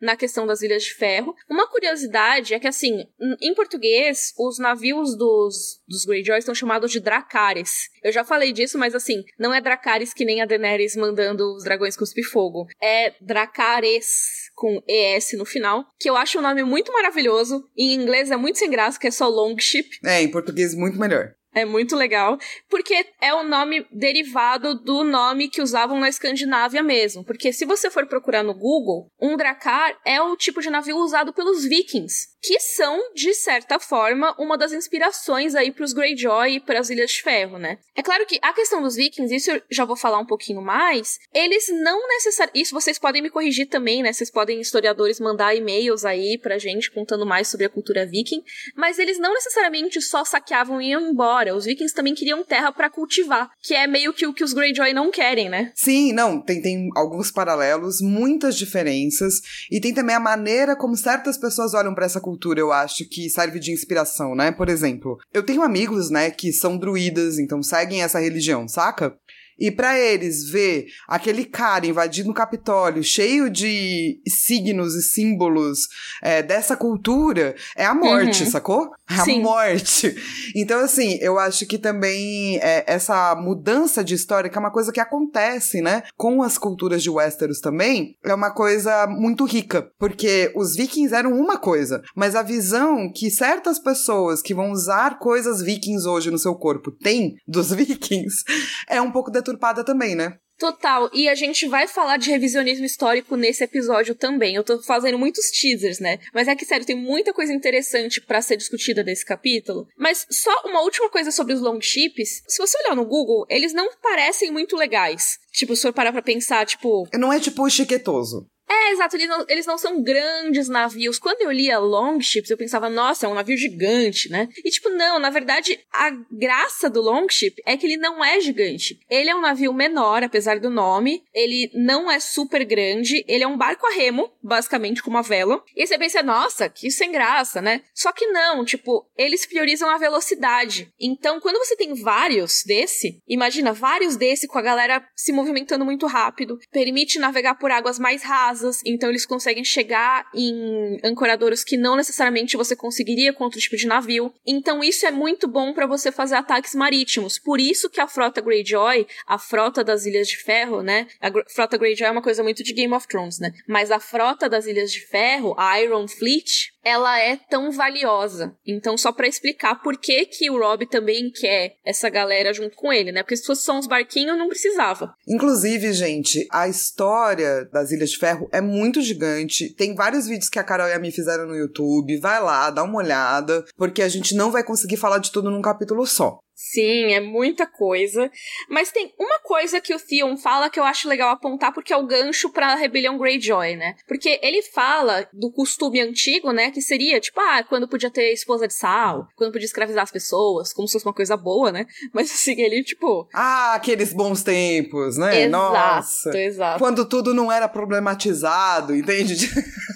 Speaker 1: na questão das Ilhas de Ferro. Uma curiosidade é que, assim, em português, os navios dos, dos Greyjoy são chamados de Dracares. Eu já falei disso, mas assim, não é Dracares que nem a Daenerys mandando os dragões cuspir fogo. É Dracares com ES no final, que eu acho um nome muito maravilhoso. Em inglês é muito sem graça, que é só Longship.
Speaker 2: É, em português muito melhor.
Speaker 1: É muito legal, porque é o nome derivado do nome que usavam na Escandinávia mesmo. Porque se você for procurar no Google, um dracar é o tipo de navio usado pelos vikings que são, de certa forma, uma das inspirações aí para os Greyjoy e para as Ilhas de Ferro, né? É claro que a questão dos vikings, isso eu já vou falar um pouquinho mais, eles não necessariamente. Isso vocês podem me corrigir também, né? Vocês podem, historiadores, mandar e-mails aí pra gente contando mais sobre a cultura viking, mas eles não necessariamente só saqueavam e iam embora história, os vikings também queriam terra para cultivar, que é meio que o que os Greyjoy não querem, né?
Speaker 2: Sim, não, tem, tem alguns paralelos, muitas diferenças, e tem também a maneira como certas pessoas olham para essa cultura, eu acho, que serve de inspiração, né? Por exemplo, eu tenho amigos, né, que são druidas, então seguem essa religião, saca? E para eles ver aquele cara invadindo o Capitólio, cheio de signos e símbolos é, dessa cultura, é a morte, uhum. sacou? A Sim. morte. <laughs> Então, assim, eu acho que também é, essa mudança de história, que é uma coisa que acontece, né, com as culturas de Westeros também, é uma coisa muito rica. Porque os vikings eram uma coisa, mas a visão que certas pessoas que vão usar coisas vikings hoje no seu corpo têm dos <laughs> vikings é um pouco deturpada também, né?
Speaker 1: Total. E a gente vai falar de revisionismo histórico nesse episódio também. Eu tô fazendo muitos teasers, né? Mas é que, sério, tem muita coisa interessante para ser discutida nesse capítulo. Mas só uma última coisa sobre os longships. Se você olhar no Google, eles não parecem muito legais. Tipo, se for parar pra pensar, tipo.
Speaker 2: Não é tipo chiquetoso.
Speaker 1: É, exato, eles não, eles não são grandes navios. Quando eu lia Longships, eu pensava, nossa, é um navio gigante, né? E tipo, não, na verdade, a graça do Longship é que ele não é gigante. Ele é um navio menor, apesar do nome. Ele não é super grande. Ele é um barco a remo, basicamente, com uma vela. E você pensa, nossa, que sem graça, né? Só que não, tipo, eles priorizam a velocidade. Então, quando você tem vários desse, imagina, vários desse com a galera se movimentando muito rápido, permite navegar por águas mais rasas então eles conseguem chegar em ancoradouros que não necessariamente você conseguiria com outro tipo de navio. Então isso é muito bom para você fazer ataques marítimos. Por isso que a frota Greyjoy, a frota das Ilhas de Ferro, né? A frota Greyjoy é uma coisa muito de Game of Thrones, né? Mas a frota das Ilhas de Ferro, a Iron Fleet, ela é tão valiosa. Então, só para explicar por que que o Rob também quer essa galera junto com ele, né? Porque se fosse só uns barquinhos, não precisava.
Speaker 2: Inclusive, gente, a história das Ilhas de Ferro é muito gigante. Tem vários vídeos que a Carol e a Mi fizeram no YouTube. Vai lá, dá uma olhada, porque a gente não vai conseguir falar de tudo num capítulo só.
Speaker 1: Sim, é muita coisa. Mas tem uma coisa que o Theon fala que eu acho legal apontar, porque é o gancho pra rebelião Greyjoy, né? Porque ele fala do costume antigo, né? Que seria, tipo, ah, quando podia ter esposa de sal, quando podia escravizar as pessoas, como se fosse uma coisa boa, né? Mas assim, ele, tipo.
Speaker 2: Ah, aqueles bons tempos, né?
Speaker 1: Exato,
Speaker 2: Nossa.
Speaker 1: exato.
Speaker 2: Quando tudo não era problematizado, entende? <laughs>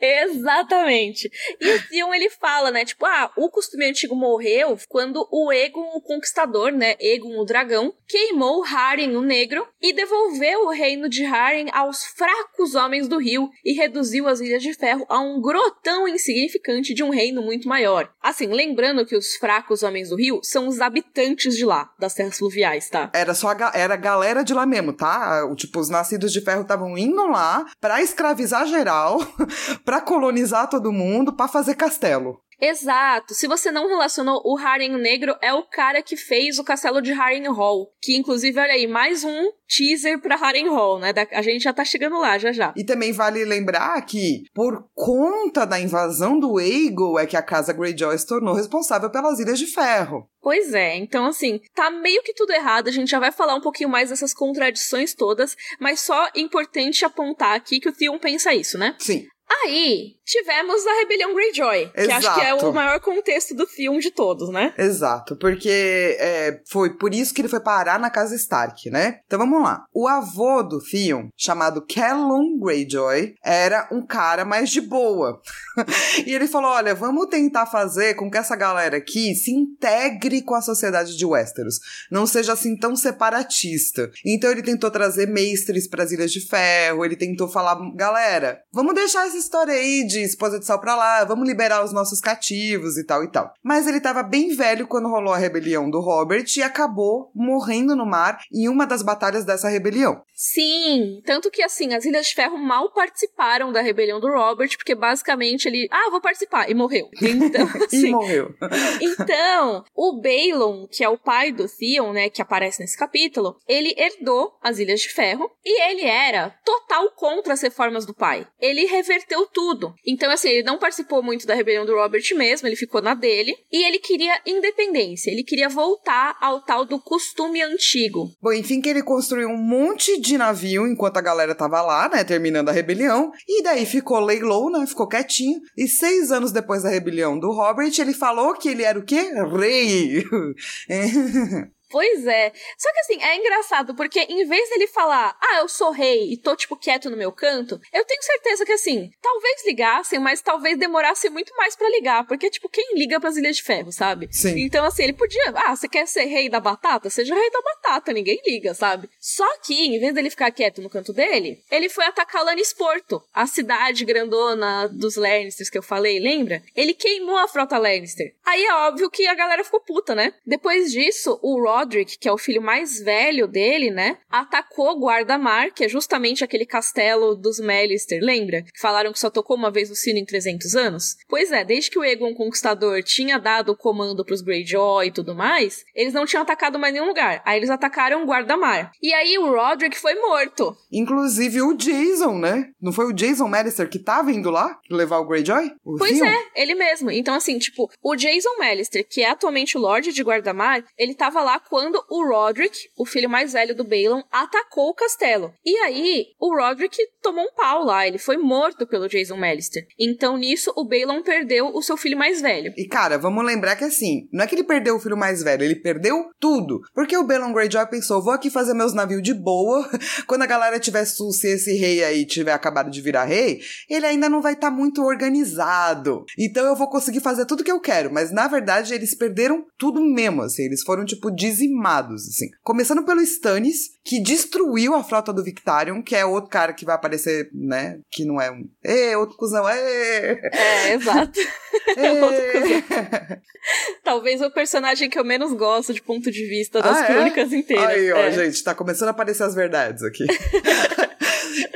Speaker 1: Exatamente. E o Theon, ele fala, né? Tipo, ah, o costume antigo morreu quando o Egon, o conquistador, né? Egon, o dragão, queimou Haren, o negro, e devolveu o reino de Haren aos fracos homens do rio e reduziu as Ilhas de Ferro a um grotão insignificante de um reino muito maior. Assim, lembrando que os fracos homens do rio são os habitantes de lá, das terras fluviais, tá?
Speaker 2: Era só a, era a galera de lá mesmo, tá? Tipo, os nascidos de ferro estavam indo lá pra escravizar geral <laughs> para colonizar todo mundo, para fazer castelo.
Speaker 1: Exato. Se você não relacionou, o Harem Negro é o cara que fez o castelo de Harrenhal. Que, inclusive, olha aí, mais um teaser pra Harrenhal, né? A gente já tá chegando lá, já já.
Speaker 2: E também vale lembrar que, por conta da invasão do Aegon, é que a Casa Greyjoy se tornou responsável pelas Ilhas de Ferro.
Speaker 1: Pois é, então assim, tá meio que tudo errado, a gente já vai falar um pouquinho mais dessas contradições todas, mas só importante apontar aqui que o Theon pensa isso, né?
Speaker 2: Sim.
Speaker 1: Aí, tivemos a Rebelião Greyjoy, Exato. que acho que é o maior contexto do filme de todos, né?
Speaker 2: Exato, porque é, foi por isso que ele foi parar na casa Stark, né? Então vamos lá. O avô do Theon, chamado Callum Greyjoy, era um cara mais de boa. <laughs> e ele falou: olha, vamos tentar fazer com que essa galera aqui se integre com a sociedade de Westeros. Não seja assim tão separatista. Então ele tentou trazer mestres para as Ilhas de Ferro, ele tentou falar: galera, vamos deixar essa história aí de esposa de sal pra lá, vamos liberar os nossos cativos e tal e tal. Mas ele tava bem velho quando rolou a rebelião do Robert e acabou morrendo no mar em uma das batalhas dessa rebelião.
Speaker 1: Sim, tanto que assim, as Ilhas de Ferro mal participaram da rebelião do Robert, porque basicamente ele, ah, vou participar, e morreu. <laughs>
Speaker 2: Então, assim, e morreu. <laughs>
Speaker 1: então, o Balon, que é o pai do Theon, né, que aparece nesse capítulo, ele herdou as Ilhas de Ferro e ele era total contra as reformas do pai. Ele reverteu reverteu tudo. Então, assim, ele não participou muito da rebelião do Robert mesmo, ele ficou na dele. E ele queria independência, ele queria voltar ao tal do costume antigo.
Speaker 2: Bom, enfim, que ele construiu um monte de navio enquanto a galera tava lá, né, terminando a rebelião. E daí ficou lay low, né, ficou quietinho. E seis anos depois da rebelião do Robert, ele falou que ele era o quê? Rei. <laughs>
Speaker 1: Pois é. Só que assim, é engraçado, porque em vez dele falar, ah, eu sou rei e tô, tipo, quieto no meu canto, eu tenho certeza que assim, talvez ligassem, mas talvez demorasse muito mais para ligar, porque, tipo, quem liga pras Ilhas de Ferro, sabe?
Speaker 2: Sim.
Speaker 1: Então, assim, ele podia, ah, você quer ser rei da batata? Seja rei da batata, ninguém liga, sabe? Só que, em vez dele ficar quieto no canto dele, ele foi atacar Lannisporto, a cidade grandona dos Lannisters que eu falei, lembra? Ele queimou a frota Lannister. Aí é óbvio que a galera ficou puta, né? Depois disso, o Rod Roderick, que é o filho mais velho dele, né, atacou Guarda-Mar, que é justamente aquele castelo dos Melister, lembra? Falaram que só tocou uma vez o sino em 300 anos? Pois é, desde que o Egon Conquistador tinha dado o comando pros Greyjoy e tudo mais, eles não tinham atacado mais nenhum lugar. Aí eles atacaram Guarda-Mar. E aí o Roderick foi morto.
Speaker 2: Inclusive o Jason, né? Não foi o Jason Melister que tava indo lá levar o Greyjoy? O
Speaker 1: pois Theon? é, ele mesmo. Então assim, tipo, o Jason Melister, que é atualmente o Lorde de Guarda-Mar, ele tava lá quando o Roderick, o filho mais velho do Balon, atacou o castelo. E aí, o Roderick tomou um pau lá, ele foi morto pelo Jason Melister. Então, nisso, o Balon perdeu o seu filho mais velho.
Speaker 2: E cara, vamos lembrar que assim, não é que ele perdeu o filho mais velho, ele perdeu tudo. Porque o Balon Greyjoy pensou, vou aqui fazer meus navios de boa, <laughs> quando a galera tiver se esse rei aí tiver acabado de virar rei, ele ainda não vai estar tá muito organizado. Então eu vou conseguir fazer tudo que eu quero, mas na verdade eles perderam tudo mesmo, assim, eles foram tipo dizimados, assim. Começando pelo Stannis, que destruiu a frota do Victarion, que é outro cara que vai aparecer, né? Que não é um. Ê, outro cuzão, ê!
Speaker 1: É, exato. <laughs> é outro cuzão. Talvez o personagem que eu menos gosto de ponto de vista das ah, é? crônicas é? inteiras.
Speaker 2: Aí, ó,
Speaker 1: é.
Speaker 2: gente, tá começando a aparecer as verdades aqui. <laughs>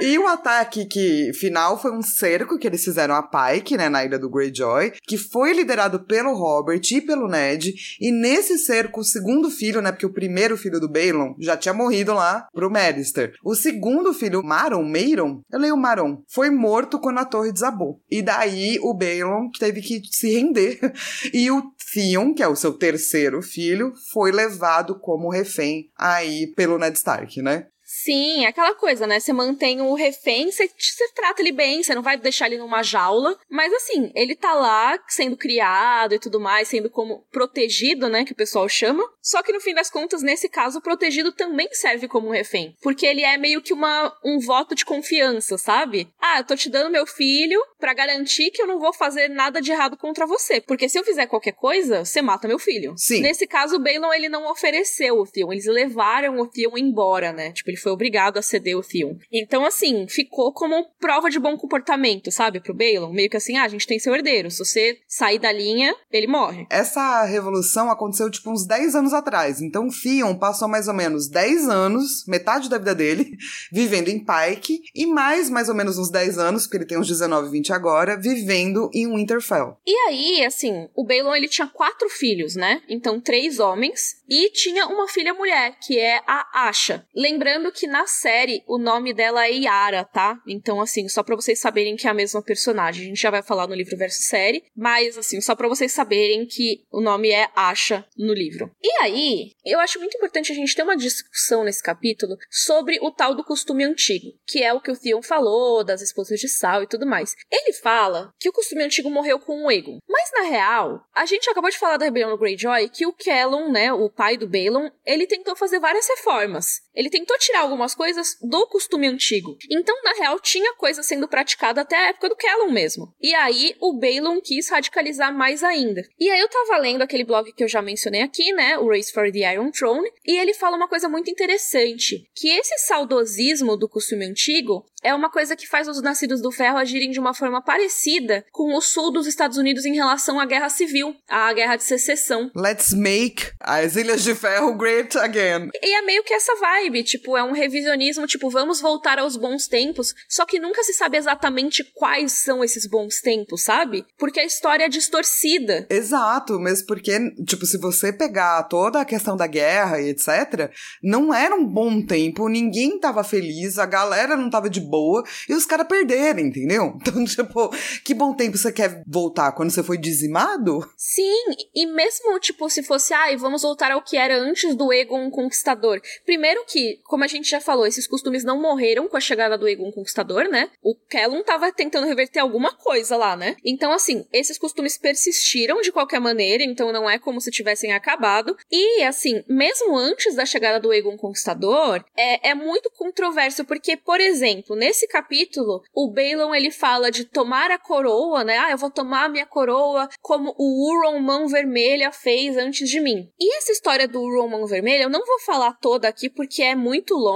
Speaker 2: E o ataque que final foi um cerco que eles fizeram a Pike, né, na ilha do Greyjoy, que foi liderado pelo Robert e pelo Ned. E nesse cerco, o segundo filho, né, porque o primeiro filho do Balon já tinha morrido lá pro Medister. O segundo filho, Maron, Meiron, eu leio Maron, foi morto quando a torre desabou. E daí o Balon teve que se render. <laughs> E o Theon, que é o seu terceiro filho, foi levado como refém aí pelo Ned Stark, né?
Speaker 1: Sim, é aquela coisa, né? Você mantém o refém, você, você trata ele bem, você não vai deixar ele numa jaula. Mas assim, ele tá lá sendo criado e tudo mais, sendo como protegido, né? Que o pessoal chama. Só que no fim das contas, nesse caso, o protegido também serve como um refém. Porque ele é meio que uma, um voto de confiança, sabe? Ah, eu tô te dando meu filho para garantir que eu não vou fazer nada de errado contra você. Porque se eu fizer qualquer coisa, você mata meu filho.
Speaker 2: Sim.
Speaker 1: Nesse caso, o Balon, ele não ofereceu o Theon. Eles levaram o Theon embora, né? Tipo, ele foi obrigado a ceder o Theon. Então, assim, ficou como prova de bom comportamento, sabe, pro Balon? Meio que assim, ah, a gente tem seu herdeiro. Se você sair da linha, ele morre.
Speaker 2: Essa revolução aconteceu, tipo, uns 10 anos atrás. Então, Theon passou mais ou menos 10 anos, metade da vida dele, <laughs> vivendo em Pike, e mais, mais ou menos uns 10 anos, porque ele tem uns 19, 20 agora, vivendo em Winterfell.
Speaker 1: E aí, assim, o Balon, ele tinha quatro filhos, né? Então, três homens, e tinha uma filha mulher, que é a Asha. Lembrando que na série o nome dela é Yara, tá? Então, assim, só para vocês saberem que é a mesma personagem. A gente já vai falar no livro versus série, mas, assim, só para vocês saberem que o nome é Asha no livro. E aí, eu acho muito importante a gente ter uma discussão nesse capítulo sobre o tal do costume antigo, que é o que o Theon falou, das esposas de sal e tudo mais. Ele fala que o costume antigo morreu com o Egon. Mas, na real, a gente acabou de falar da rebelião do Greyjoy, que o Callum, né, o pai do Balon, ele tentou fazer várias reformas. Ele tentou tirar algumas coisas do costume antigo. Então, na real, tinha coisa sendo praticada até a época do Callum mesmo. E aí, o Balon quis radicalizar mais ainda. E aí, eu tava lendo aquele blog que eu já mencionei aqui, né? O Race for the Iron Throne. E ele fala uma coisa muito interessante. Que esse saudosismo do costume antigo é uma coisa que faz os nascidos do ferro agirem de uma forma parecida com o sul dos Estados Unidos em relação à guerra civil, à guerra de secessão.
Speaker 2: Let's make as Ilhas de Ferro great again.
Speaker 1: E é meio que essa vibe, tipo, é um revisionismo, tipo, vamos voltar aos bons tempos, só que nunca se sabe exatamente quais são esses bons tempos, sabe? Porque a história é distorcida.
Speaker 2: Exato, mesmo porque, tipo, se você pegar toda toda a questão da guerra e etc., não era um bom tempo, ninguém tava feliz, a galera não tava de boa, e os caras perderam, entendeu? <laughs> Então, tipo, que bom tempo você quer voltar? Quando você foi dizimado?
Speaker 1: Sim, e mesmo, tipo, se fosse, ai, ah, vamos voltar ao que era antes do Egon Conquistador. Primeiro que, como a gente já falou, esses costumes não morreram com a chegada do Egon Conquistador, né? O Kellum tava tentando reverter alguma coisa lá, né? Então, assim, esses costumes persistiram de qualquer maneira, então não é como se tivessem acabado. E, assim, mesmo antes da chegada do Egon Conquistador, é, é muito controverso, porque, por exemplo, nesse capítulo, o Balon ele fala de tomar a coroa, né? Ah, eu vou tomar a minha coroa como o Uron Mão Vermelha fez antes de mim. E essa história do Uron Mão Vermelha, eu não vou falar toda aqui porque é muito longa,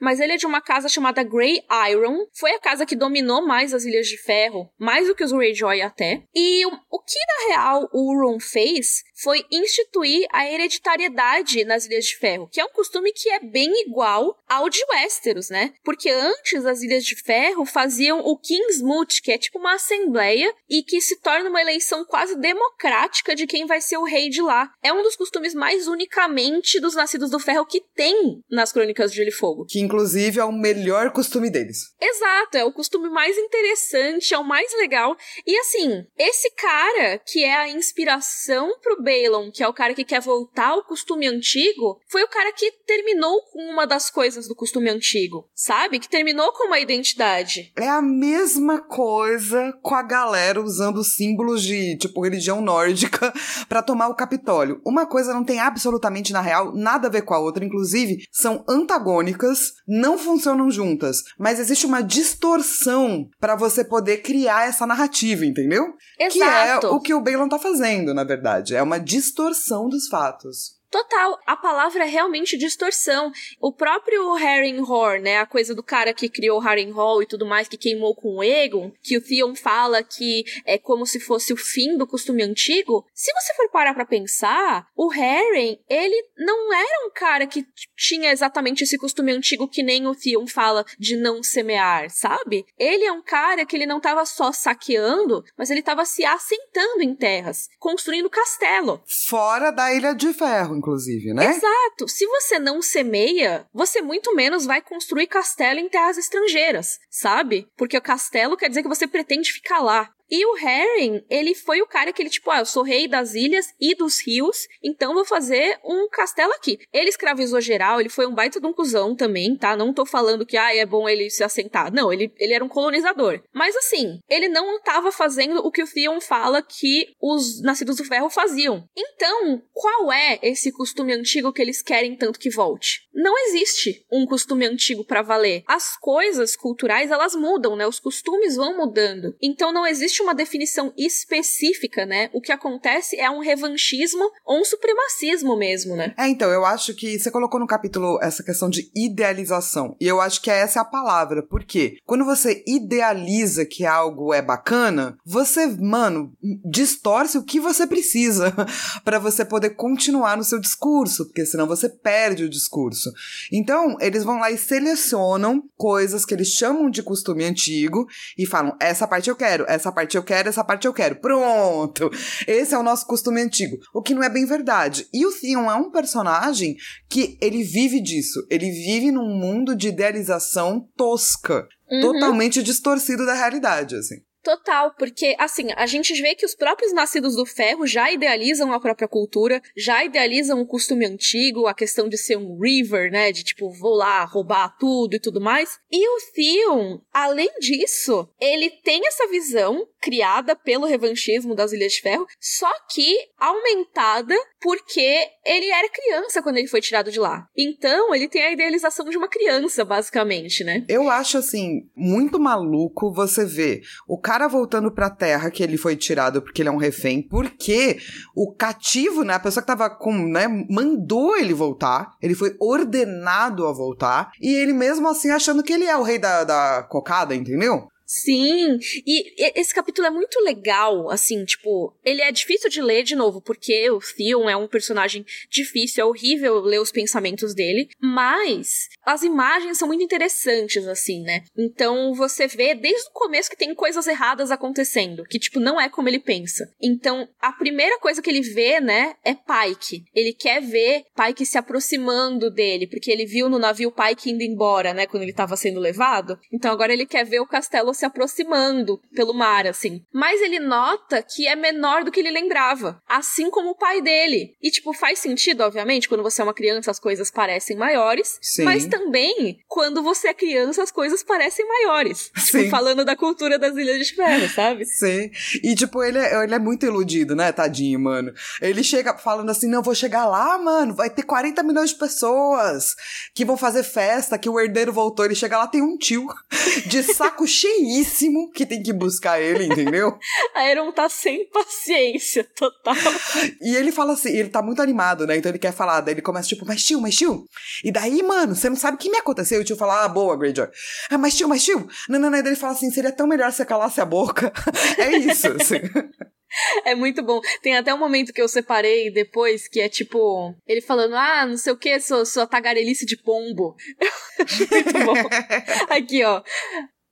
Speaker 1: mas ele é de uma casa chamada Grey Iron. Foi a casa que dominou mais as Ilhas de Ferro, mais do que os Greyjoy até. E o, o que na real o Uron fez foi instituir a hereditariedade nas Ilhas de Ferro, que é um costume que é bem igual ao de Westeros, né? Porque antes as Ilhas de Ferro faziam o Kingsmoot, que é tipo uma assembleia e que se torna uma eleição quase democrática de quem vai ser o rei de lá. É um dos costumes mais unicamente dos nascidos do ferro que tem nas Crônicas de Gelo Fogo.
Speaker 2: Que inclusive é o melhor costume deles.
Speaker 1: Exato, é o costume mais interessante, é o mais legal. E assim, esse cara que é a inspiração pro Balon, que é o cara que quer voltar ao costume antigo, foi o cara que terminou com uma das coisas do costume antigo, sabe? Que terminou com uma identidade.
Speaker 2: É a mesma coisa com a galera usando símbolos de, tipo, religião nórdica <laughs> para tomar o Capitólio. Uma coisa não tem absolutamente, na real, nada a ver com a outra. Inclusive, são antagônicas, não funcionam juntas. Mas existe uma distorção para você poder criar essa narrativa, entendeu?
Speaker 1: Exato.
Speaker 2: Que é o que o Balon tá fazendo, na verdade. É uma distorção dos fatos.
Speaker 1: Total, a palavra é realmente distorção. O próprio Harrenhal, né, a coisa do cara que criou Harrenhal e tudo mais, que queimou com o Egon, que o Theon fala que é como se fosse o fim do costume antigo. Se você for parar para pensar, o Harren, ele não era um cara que tinha exatamente esse costume antigo que nem o Theon fala de não semear, sabe? Ele é um cara que ele não tava só saqueando, mas ele tava se assentando em terras, construindo castelo.
Speaker 2: Fora da Ilha de Ferro, inclusive, né?
Speaker 1: Exato. Se você não semeia, você muito menos vai construir castelo em terras estrangeiras, sabe? Porque o castelo quer dizer que você pretende ficar lá. E o Harry, ele foi o cara que ele, tipo, ah, eu sou rei das ilhas e dos rios, então vou fazer um castelo aqui. Ele escravizou geral, ele foi um baita de um cuzão também, tá? Não tô falando que, ah, é bom ele se assentar. Não, ele, ele era um colonizador. Mas assim, ele não tava fazendo o que o Theon fala que os nascidos do ferro faziam. Então, qual é esse costume antigo que eles querem tanto que volte? Não existe um costume antigo para valer. As coisas culturais, elas mudam, né? Os costumes vão mudando. Então não existe existe uma definição específica, né? O que acontece é um revanchismo ou um supremacismo mesmo, né?
Speaker 2: É, então, eu acho que você colocou no capítulo essa questão de idealização. E eu acho que essa é a palavra. Por quê? Quando você idealiza que algo é bacana, você, mano, distorce o que você precisa <laughs> para você poder continuar no seu discurso, porque senão você perde o discurso. Então, eles vão lá e selecionam coisas que eles chamam de costume antigo e falam: essa parte eu quero, essa parte parte eu quero, essa parte eu quero. Pronto! Esse é o nosso costume antigo. O que não é bem verdade. E o Theon é um personagem que ele vive disso. Ele vive num mundo de idealização tosca. Uhum. Totalmente distorcido da realidade, assim.
Speaker 1: Total, porque assim, a gente vê que os próprios nascidos do ferro já idealizam a própria cultura, já idealizam o costume antigo, a questão de ser um river, né, de tipo, vou lá roubar tudo e tudo mais. E o Theon, além disso, ele tem essa visão criada pelo revanchismo das Ilhas de Ferro, só que aumentada porque ele era criança quando ele foi tirado de lá. Então, ele tem a idealização de uma criança, basicamente, né?
Speaker 2: Eu acho assim muito maluco você ver o cara cara voltando pra terra que ele foi tirado porque ele é um refém, porque o cativo, né, a pessoa que tava com, né, mandou ele voltar, ele foi ordenado a voltar, e ele mesmo assim achando que ele é o rei da, da cocada, entendeu?
Speaker 1: Sim, e esse capítulo é muito legal, assim, tipo, ele é difícil de ler de novo, porque o Theon é um personagem difícil, é horrível ler os pensamentos dele, mas as imagens são muito interessantes, assim, né? Então você vê desde o começo que tem coisas erradas acontecendo, que, tipo, não é como ele pensa. Então, a primeira coisa que ele vê, né, é Pike. Ele quer ver Pike se aproximando dele, porque ele viu no navio Pike indo embora, né, quando ele tava sendo levado. Então agora ele quer ver o castelo se aproximando pelo mar, assim. Mas ele nota que é menor do que ele lembrava, assim como o pai dele. E, tipo, faz sentido, obviamente, quando você é uma criança as coisas parecem maiores, Sim. mas também quando você é criança as coisas parecem maiores. <laughs> Tipo, Sim. Tipo, falando da cultura das Ilhas de Ferro, sabe?
Speaker 2: Sim. E, tipo, ele é, ele é muito iludido, né, tadinho, mano? Ele chega falando assim: não, vou chegar lá, mano, vai ter 40 milhões de pessoas que vão fazer festa, que o herdeiro voltou. Ele chega lá, tem um tio <laughs> de saco cheio que tem que buscar ele, entendeu? <laughs>
Speaker 1: a Aaron tá sem paciência, total.
Speaker 2: E ele fala assim, ele tá muito animado, né? Então ele quer falar, daí ele começa tipo, mas tio, mas tio. E daí, mano, você não sabe o que me aconteceu. E o tio fala, ah, boa, Greyjoy. Ah, mas tio, mas tio. Não, não, não. E daí ele fala assim, seria tão melhor você calasse a boca. <laughs> é isso, assim.
Speaker 1: É muito bom. Tem até um momento que eu separei depois, que é tipo, ele falando, ah, não sei o que, sua, sua tagarelice de pombo. <laughs> muito bom. Aqui, ó.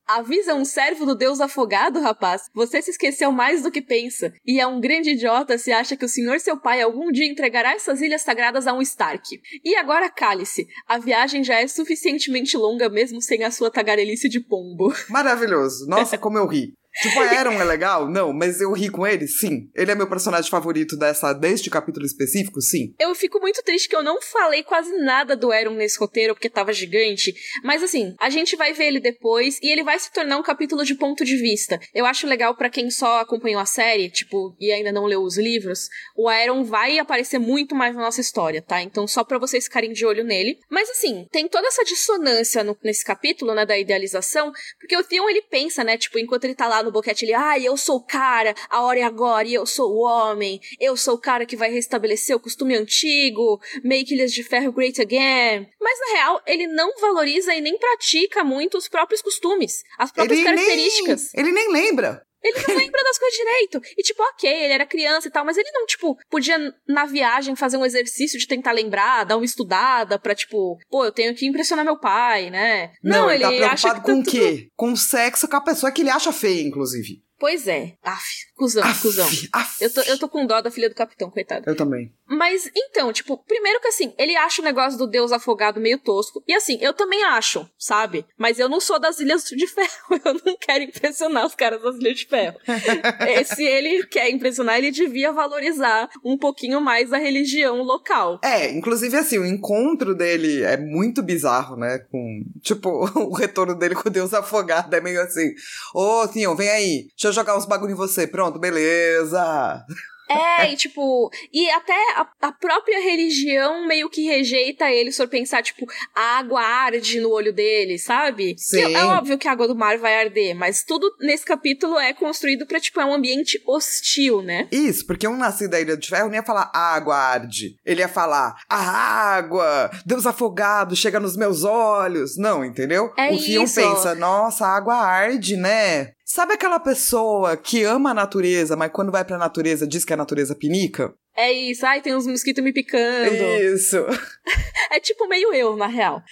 Speaker 1: Avisa um servo do deus afogado, rapaz. Você se esqueceu mais do que pensa. E é um grande idiota se acha que o senhor seu pai algum dia entregará essas ilhas sagradas a um Stark. E agora cale-se. A viagem já é suficientemente longa mesmo sem a sua tagarelice de pombo.
Speaker 2: Maravilhoso. Nossa, <laughs> como eu ri. Tipo, Aaron é legal? Não, mas eu ri com ele? Sim. Ele é meu personagem favorito dessa, deste capítulo específico? Sim.
Speaker 1: Eu fico muito triste que eu não falei quase nada do Aaron nesse roteiro, porque tava gigante. Mas assim, a gente vai ver ele depois e ele vai se tornar um capítulo de ponto de vista. Eu acho legal para quem só acompanhou a série, tipo, e ainda não leu os livros, o Aaron vai aparecer muito mais na nossa história, tá? Então só para vocês ficarem de olho nele. Mas assim, tem toda essa dissonância no, nesse capítulo, né, da idealização, porque o Theon ele pensa, né, tipo, enquanto ele tá lá no boquete ele, ai, ah, eu sou o cara, a hora é agora, e eu sou o homem, eu sou o cara que vai restabelecer o costume antigo, make ilhas de ferro great again. Mas na real, ele não valoriza e nem pratica muito os próprios costumes, as próprias ele características.
Speaker 2: Nem, ele nem lembra.
Speaker 1: Ele não lembra das coisas direito. E, tipo, ok, ele era criança e tal, mas ele não, tipo, podia na viagem fazer um exercício de tentar lembrar, dar uma estudada pra, tipo, pô, eu tenho que impressionar meu pai, né?
Speaker 2: Não, não ele, ele tá preocupado com o quê? Com sexo com a pessoa que ele acha feia, inclusive.
Speaker 1: Pois é. Af, cuzão, af, cuzão. Af. Eu, tô, eu tô com dó da filha do capitão, coitado.
Speaker 2: Eu também.
Speaker 1: Mas, então, tipo, primeiro que assim, ele acha o negócio do deus afogado meio tosco. E assim, eu também acho, sabe? Mas eu não sou das Ilhas de Ferro. <laughs> Eu não quero impressionar os caras das Ilhas de Ferro. <laughs> Se ele quer impressionar, ele devia valorizar um pouquinho mais a religião local.
Speaker 2: É, inclusive assim, o encontro dele é muito bizarro, né? Com, tipo, <laughs> o retorno dele com o deus afogado é meio assim: Ô, oh, Theon, vem aí, deixa eu jogar uns bagulho em você. Pronto, beleza.
Speaker 1: É, <laughs> e tipo, e até a, a, própria religião meio que rejeita ele se for pensar, tipo, a água arde no olho dele, sabe? Sim. Que é, é óbvio que a água do mar vai arder, mas tudo nesse capítulo é construído pra, tipo, é um ambiente hostil, né?
Speaker 2: Isso, porque um nascido da Ilha de Ferro não ia falar a água arde. Ele ia falar a água, Deus afogado, chega nos meus olhos. Não, entendeu?
Speaker 1: É
Speaker 2: o
Speaker 1: Fion
Speaker 2: pensa, nossa, a água arde, né? Sabe aquela pessoa que ama a natureza, mas quando vai pra natureza diz que a natureza pinica?
Speaker 1: É isso, ai, tem uns mosquitos me picando.
Speaker 2: Isso. <laughs>
Speaker 1: é tipo meio eu, na real.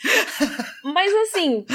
Speaker 1: <laughs> Mas assim.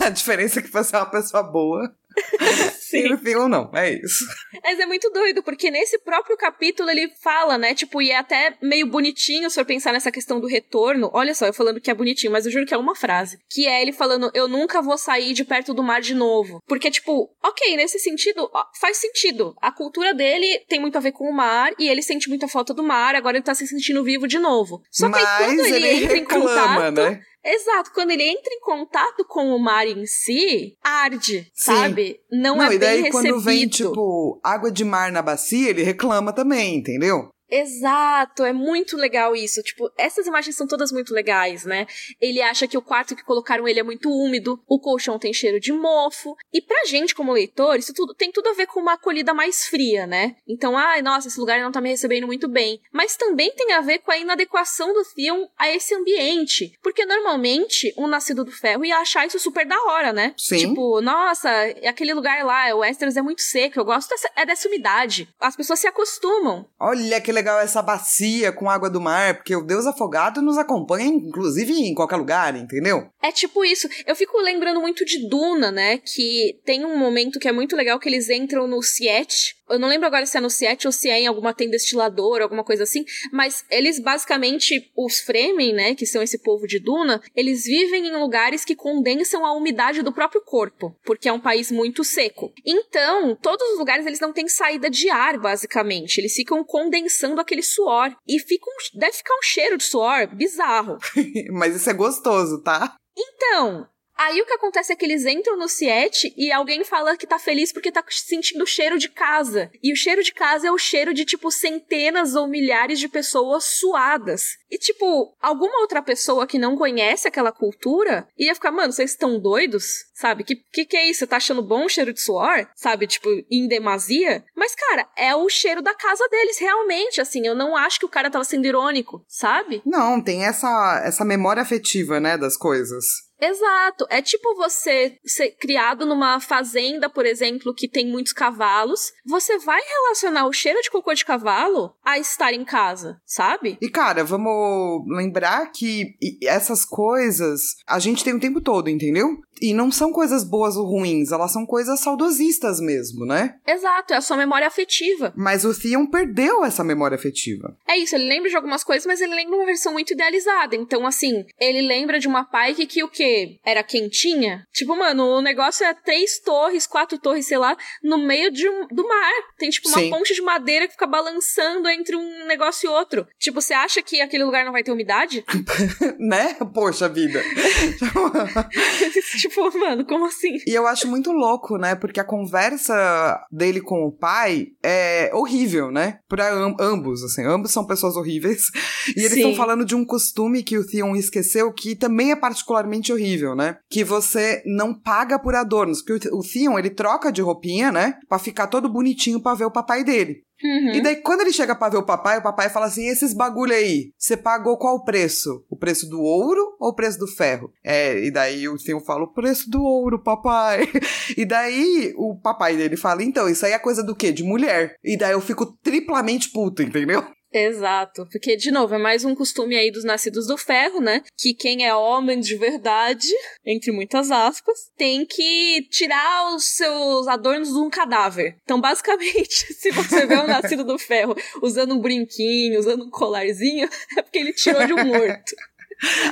Speaker 2: a diferença é que você é uma pessoa boa. <laughs> Sim. E no não, é isso.
Speaker 1: Mas é muito doido, porque nesse próprio capítulo ele fala, né? Tipo, e é até meio bonitinho se eu pensar nessa questão do retorno. Olha só, eu falando que é bonitinho, mas eu juro que é uma frase. Que é ele falando, eu nunca vou sair de perto do mar de novo. Porque, tipo, ok, nesse sentido, faz sentido. A cultura dele tem muito a ver com o mar, e ele sente muita falta do mar, agora ele tá se sentindo vivo de novo. Só que aí, quando ele, ele entra reclama, em contato. Né? Exato, quando ele entra em contato com o mar em si, arde, Sim. sabe? Não, Não é e daí
Speaker 2: quando vem, tipo, água de mar na bacia, ele reclama também, entendeu?
Speaker 1: Exato, é muito legal isso. Tipo, essas imagens são todas muito legais, né? Ele acha que o quarto que colocaram ele é muito úmido, o colchão tem cheiro de mofo. E pra gente, como leitor, isso tudo tem tudo a ver com uma acolhida mais fria, né? Então, ai, nossa, esse lugar não tá me recebendo muito bem. Mas também tem a ver com a inadequação do Theon a esse ambiente. Porque normalmente, um nascido do ferro ia achar isso super da hora, né?
Speaker 2: Sim.
Speaker 1: Tipo, nossa, aquele lugar lá, o Westeros é muito seco, eu gosto dessa, é dessa umidade. As pessoas se acostumam.
Speaker 2: Olha que legal essa bacia com água do mar, porque o Deus Afogado nos acompanha, inclusive, em qualquer lugar, entendeu?
Speaker 1: É tipo isso. Eu fico lembrando muito de Duna, né? Que tem um momento que é muito legal que eles entram no Siete. Eu não lembro agora se é no Siete ou se é em alguma tenda destiladora, alguma coisa assim. Mas eles basicamente, os Fremen, né? Que são esse povo de Duna, eles vivem em lugares que condensam a umidade do próprio corpo. Porque é um país muito seco. Então, todos os lugares eles não têm saída de ar, basicamente. Eles ficam condensando aquele suor. E fica um, deve ficar um cheiro de suor bizarro. <laughs>
Speaker 2: Mas isso é gostoso, tá?
Speaker 1: Então, Aí o que acontece é que eles entram no Siete e alguém fala que tá feliz porque tá sentindo o cheiro de casa. E o cheiro de casa é o cheiro de, tipo, centenas ou milhares de pessoas suadas. E, tipo, alguma outra pessoa que não conhece aquela cultura ia ficar, mano, vocês estão doidos? Sabe? Que, que que é isso? Você tá achando bom o cheiro de suor? Sabe? Tipo, em demasia? Mas, cara, é o cheiro da casa deles, realmente. Assim, eu não acho que o cara tava sendo irônico, sabe?
Speaker 2: Não, tem essa, essa memória afetiva, né, das coisas.
Speaker 1: Exato. É tipo você ser criado numa fazenda, por exemplo, que tem muitos cavalos. Você vai relacionar o cheiro de cocô de cavalo a estar em casa, sabe?
Speaker 2: E cara, vamos lembrar que essas coisas a gente tem o tempo todo, entendeu? E não são coisas boas ou ruins, elas são coisas saudosistas mesmo, né?
Speaker 1: Exato, é a sua memória afetiva.
Speaker 2: Mas o Theon perdeu essa memória afetiva.
Speaker 1: É isso, ele lembra de algumas coisas, mas ele lembra uma versão muito idealizada. Então, assim, ele lembra de uma pike que o quê? Era quentinha? Tipo, mano, o negócio é três torres, quatro torres, sei lá, no meio de um, do mar. Tem, tipo, uma Sim. ponte de madeira que fica balançando entre um negócio e outro. Tipo, você acha que aquele lugar não vai ter umidade? <laughs>
Speaker 2: né? Poxa vida. <laughs> <laughs>
Speaker 1: tipo, <laughs> mano, como assim?
Speaker 2: E eu acho muito louco, né? Porque a conversa dele com o pai é horrível, né? Pra ambos, assim. Ambos são pessoas horríveis. <laughs> E eles estão falando de um costume que o Theon esqueceu que também é particularmente horrível, né? Que você não paga por adornos. Porque o Theon, ele troca de roupinha, né? Pra ficar todo bonitinho pra ver o papai dele.
Speaker 1: Uhum.
Speaker 2: E daí, quando ele chega pra ver o papai, o papai fala assim: esses bagulho aí, você pagou qual o preço? O preço do ouro ou o preço do ferro? É, e daí o senhor fala: o preço do ouro, papai. <laughs> E daí o papai dele fala: então, isso aí é coisa do quê? De mulher. E daí eu fico triplamente puto, entendeu?
Speaker 1: Exato, porque, de novo, é mais um costume aí dos nascidos do ferro, né? Que quem é homem de verdade, <laughs> entre muitas aspas, tem que tirar os seus adornos de um cadáver. Então, basicamente, <laughs> se você vê um nascido do ferro usando um brinquinho, usando um colarzinho, <laughs> é porque ele tirou de um morto.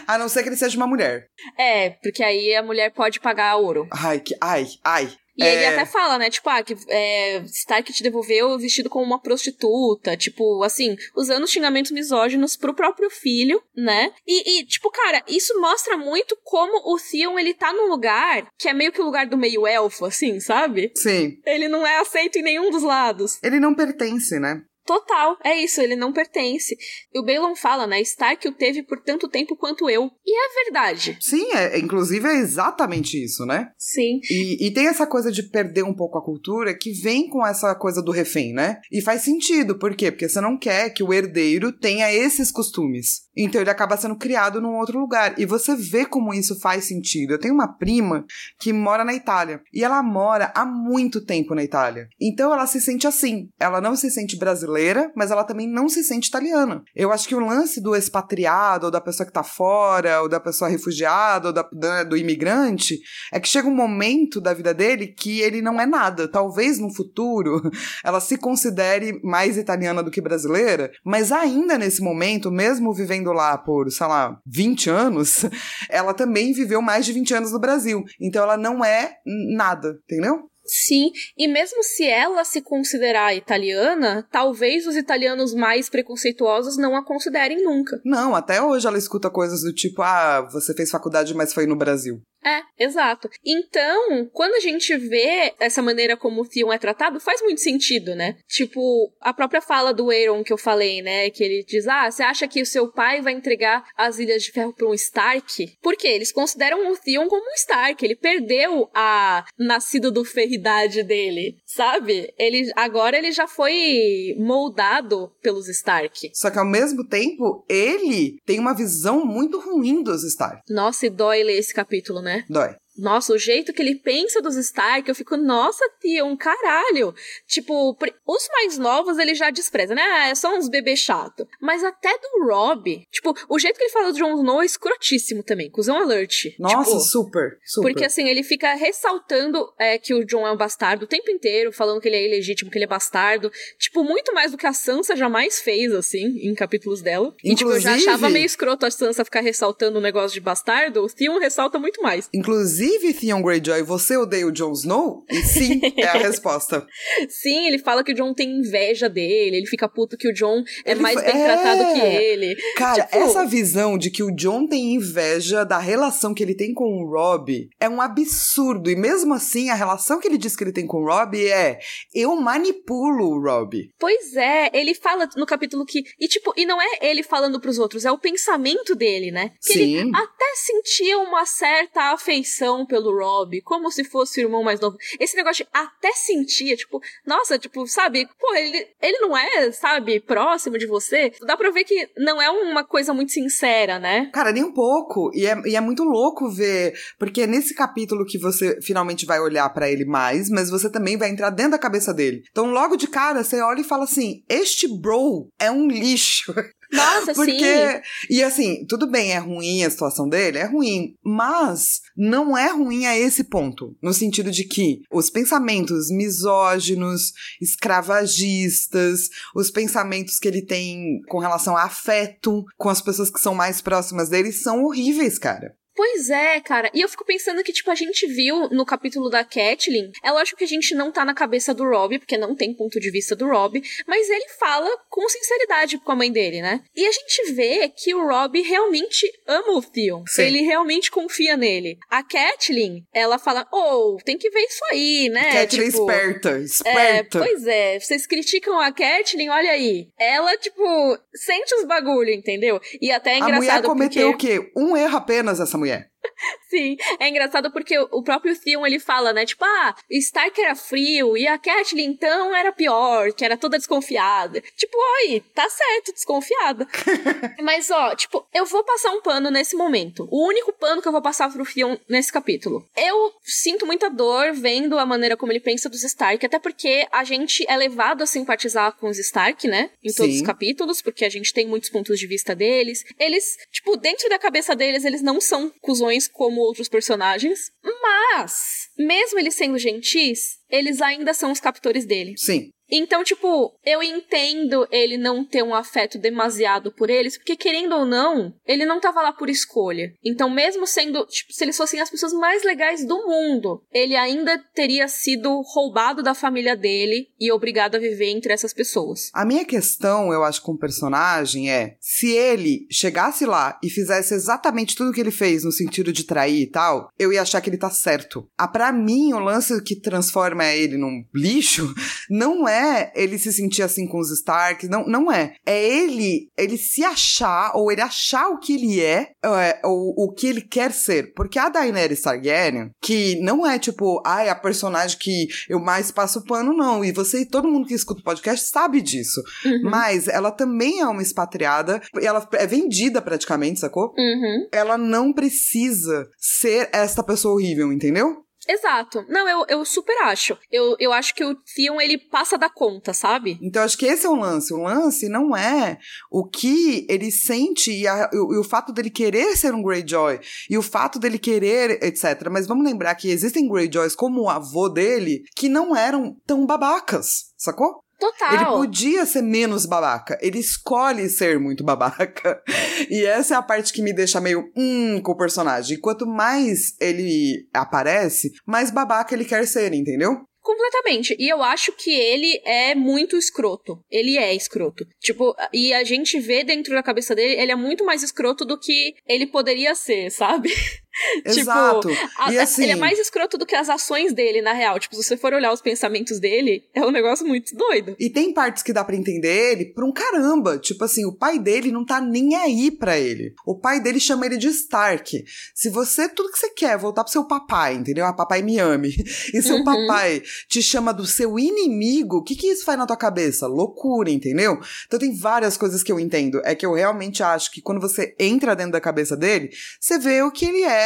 Speaker 2: A não ser que ele seja uma mulher.
Speaker 1: É, porque aí a mulher pode pagar ouro.
Speaker 2: Ai, que. Ai, ai.
Speaker 1: E é... ele até fala, né? Tipo, ah, que é, Stark te devolveu vestido como uma prostituta. Tipo, assim, usando xingamentos misóginos pro próprio filho, né? E, e, tipo, cara, isso mostra muito como o Theon, ele tá num lugar que é meio que o lugar do meio elfo, assim, sabe?
Speaker 2: Sim.
Speaker 1: Ele não é aceito em nenhum dos lados.
Speaker 2: Ele não pertence, né?
Speaker 1: Total, é isso, ele não pertence. E o Balon fala, né? Stark o teve por tanto tempo quanto eu. E é verdade.
Speaker 2: Sim, é, inclusive é exatamente isso, né?
Speaker 1: Sim.
Speaker 2: E, e tem essa coisa de perder um pouco a cultura que vem com essa coisa do refém, né? E faz sentido, por quê? Porque você não quer que o herdeiro tenha esses costumes. Então ele acaba sendo criado num outro lugar. E você vê como isso faz sentido. Eu tenho uma prima que mora na Itália. E ela mora há muito tempo na Itália. Então ela se sente assim. Ela não se sente brasileira brasileira, mas ela também não se sente italiana. Eu acho que o lance do expatriado, ou da pessoa que tá fora, ou da pessoa refugiada, ou da, da, do imigrante, é que chega um momento da vida dele que ele não é nada. Talvez no futuro <laughs> ela se considere mais italiana do que brasileira, mas ainda nesse momento, mesmo vivendo lá por, sei lá, 20 anos, <laughs> ela também viveu mais de 20 anos no Brasil. Então ela não é nada, entendeu?
Speaker 1: Sim, e mesmo se ela se considerar italiana, talvez os italianos mais preconceituosos não a considerem nunca.
Speaker 2: Não, até hoje ela escuta coisas do tipo: ah, você fez faculdade, mas foi no Brasil.
Speaker 1: É, exato. Então, quando a gente vê essa maneira como o Theon é tratado, faz muito sentido, né? Tipo, a própria fala do Aeron que eu falei, né? Que ele diz: Ah, você acha que o seu pai vai entregar as Ilhas de Ferro para um Stark? Porque eles consideram o Theon como um Stark. Ele perdeu a nascido do ferridade dele, sabe? Ele agora ele já foi moldado pelos Stark.
Speaker 2: Só que ao mesmo tempo, ele tem uma visão muito ruim dos Stark.
Speaker 1: Nossa, e dói ler esse capítulo, né?
Speaker 2: Dói.
Speaker 1: Nossa, o jeito que ele pensa dos Stark, eu fico, nossa, tia, um caralho. Tipo, os mais novos ele já despreza, né? Ah, é só uns bebês chato. Mas até do Rob, tipo, o jeito que ele fala do Jon Snow é escrotíssimo também, cuzão alert.
Speaker 2: Nossa,
Speaker 1: tipo,
Speaker 2: super, super.
Speaker 1: Porque assim, ele fica ressaltando é, que o Jon é um bastardo o tempo inteiro, falando que ele é ilegítimo, que ele é bastardo. Tipo, muito mais do que a Sansa jamais fez, assim, em capítulos dela. Inclusive, e tipo, eu já achava meio escroto a Sansa ficar ressaltando o negócio de bastardo, o Theon ressalta muito mais.
Speaker 2: Inclusive, Inclusive, Theon Greyjoy, você odeia o Jon Snow? E sim, é a <laughs> resposta.
Speaker 1: Sim, ele fala que o Jon tem inveja dele, ele fica puto que o Jon é ele mais bem é... tratado que ele.
Speaker 2: Cara, tipo... essa visão de que o Jon tem inveja da relação que ele tem com o Robb é um absurdo. E mesmo assim, a relação que ele diz que ele tem com o Robb é eu manipulo o Robb.
Speaker 1: Pois é, ele fala no capítulo que. E tipo, e não é ele falando pros outros, é o pensamento dele, né? Que Sim. ele até sentia uma certa afeição pelo Rob, como se fosse o irmão mais novo. Esse negócio de até sentia, tipo, nossa, tipo, sabe, pô, ele, ele não é, sabe, próximo de você. Dá pra ver que não é uma coisa muito sincera, né?
Speaker 2: Cara, nem um pouco. E é, e é muito louco ver, porque é nesse capítulo que você finalmente vai olhar para ele mais, mas você também vai entrar dentro da cabeça dele. Então, logo de cara, você olha e fala assim: este bro é um lixo. <laughs>
Speaker 1: Nossa, <laughs>
Speaker 2: Porque,
Speaker 1: sim.
Speaker 2: E assim, tudo bem, é ruim a situação dele, é ruim. Mas não é ruim a esse ponto. No sentido de que os pensamentos misóginos, escravagistas, os pensamentos que ele tem com relação a afeto com as pessoas que são mais próximas dele são horríveis, cara.
Speaker 1: Pois é, cara. E eu fico pensando que, tipo, a gente viu no capítulo da Catelyn. É lógico que a gente não tá na cabeça do Rob, porque não tem ponto de vista do Rob, mas ele fala com sinceridade com a mãe dele, né? E a gente vê que o Rob realmente ama o Theon. Sim. Ele realmente confia nele. A Catelyn, ela fala: Oh, tem que ver isso aí, né?
Speaker 2: Catelyn tipo, esperta, esperta.
Speaker 1: É, pois é, vocês criticam a Catelyn, olha aí. Ela, tipo, sente os bagulho, entendeu? E até é engraçado.
Speaker 2: A mulher cometeu
Speaker 1: porque...
Speaker 2: o quê? Um erro apenas, essa mulher mulher. <laughs>
Speaker 1: Sim, é engraçado porque o próprio Theon ele fala, né? Tipo, ah, Stark era frio e a Catelyn então era pior, que era toda desconfiada. Tipo, oi, tá certo, desconfiada. <laughs> Mas ó, tipo, eu vou passar um pano nesse momento. O único pano que eu vou passar pro Theon nesse capítulo. Eu sinto muita dor vendo a maneira como ele pensa dos Stark, até porque a gente é levado a simpatizar com os Stark, né? Em todos Sim. os capítulos, porque a gente tem muitos pontos de vista deles. Eles, tipo, dentro da cabeça deles, eles não são cuzões como outros personagens, mas, mesmo eles sendo gentis, eles ainda são os captores dele.
Speaker 2: Sim.
Speaker 1: Então, tipo, eu entendo ele não ter um afeto demasiado por eles, porque querendo ou não, ele não tava lá por escolha. Então, mesmo sendo, tipo, se eles fossem as pessoas mais legais do mundo, ele ainda teria sido roubado da família dele e obrigado a viver entre essas pessoas.
Speaker 2: A minha questão, eu acho, com o personagem é: se ele chegasse lá e fizesse exatamente tudo que ele fez no sentido de trair e tal, eu ia achar que ele tá certo. Ah, pra mim, o lance que transforma ele num lixo <laughs> não é é ele se sentir assim com os Starks, não, não é. É ele, ele se achar, ou ele achar o que ele é, é ou o que ele quer ser. Porque a Daenerys Targaryen, que não é tipo, ai, a personagem que eu mais passo pano, não. E você e todo mundo que escuta o podcast sabe disso. Uhum. Mas ela também é uma expatriada, e ela é vendida praticamente, sacou?
Speaker 1: Uhum.
Speaker 2: Ela não precisa ser esta pessoa horrível, entendeu?
Speaker 1: Exato. Não, eu, eu super acho. Eu, eu acho que o Theon, ele passa da conta, sabe?
Speaker 2: Então, acho que esse é o lance. O lance não é o que ele sente e, a, e, e o fato dele querer ser um Greyjoy e o fato dele querer, etc. Mas vamos lembrar que existem Greyjoys como o avô dele que não eram tão babacas, sacou?
Speaker 1: Total.
Speaker 2: Ele podia ser menos babaca. Ele escolhe ser muito babaca. <laughs> E essa é a parte que me deixa meio hum com o personagem. Quanto mais ele aparece, mais babaca ele quer ser, entendeu?
Speaker 1: Completamente. E eu acho que ele é muito escroto. Ele é escroto. Tipo, e a gente vê dentro da cabeça dele, ele é muito mais escroto do que ele poderia ser, sabe? <laughs> <laughs>
Speaker 2: Exato.
Speaker 1: Tipo, a,
Speaker 2: e assim,
Speaker 1: ele é mais escroto do que as ações dele, na real. Tipo, se você for olhar os pensamentos dele, é um negócio muito doido.
Speaker 2: E tem partes que dá para entender ele por um caramba. Tipo assim, o pai dele não tá nem aí para ele. O pai dele chama ele de Stark. Se você, tudo que você quer, voltar pro seu papai, entendeu? A papai me ame. <laughs> E seu uhum. papai te chama do seu inimigo, o que que isso faz na tua cabeça? Loucura, entendeu? Então tem várias coisas que eu entendo. É que eu realmente acho que quando você entra dentro da cabeça dele, você vê o que ele é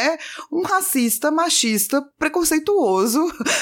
Speaker 2: um racista, machista, preconceituoso,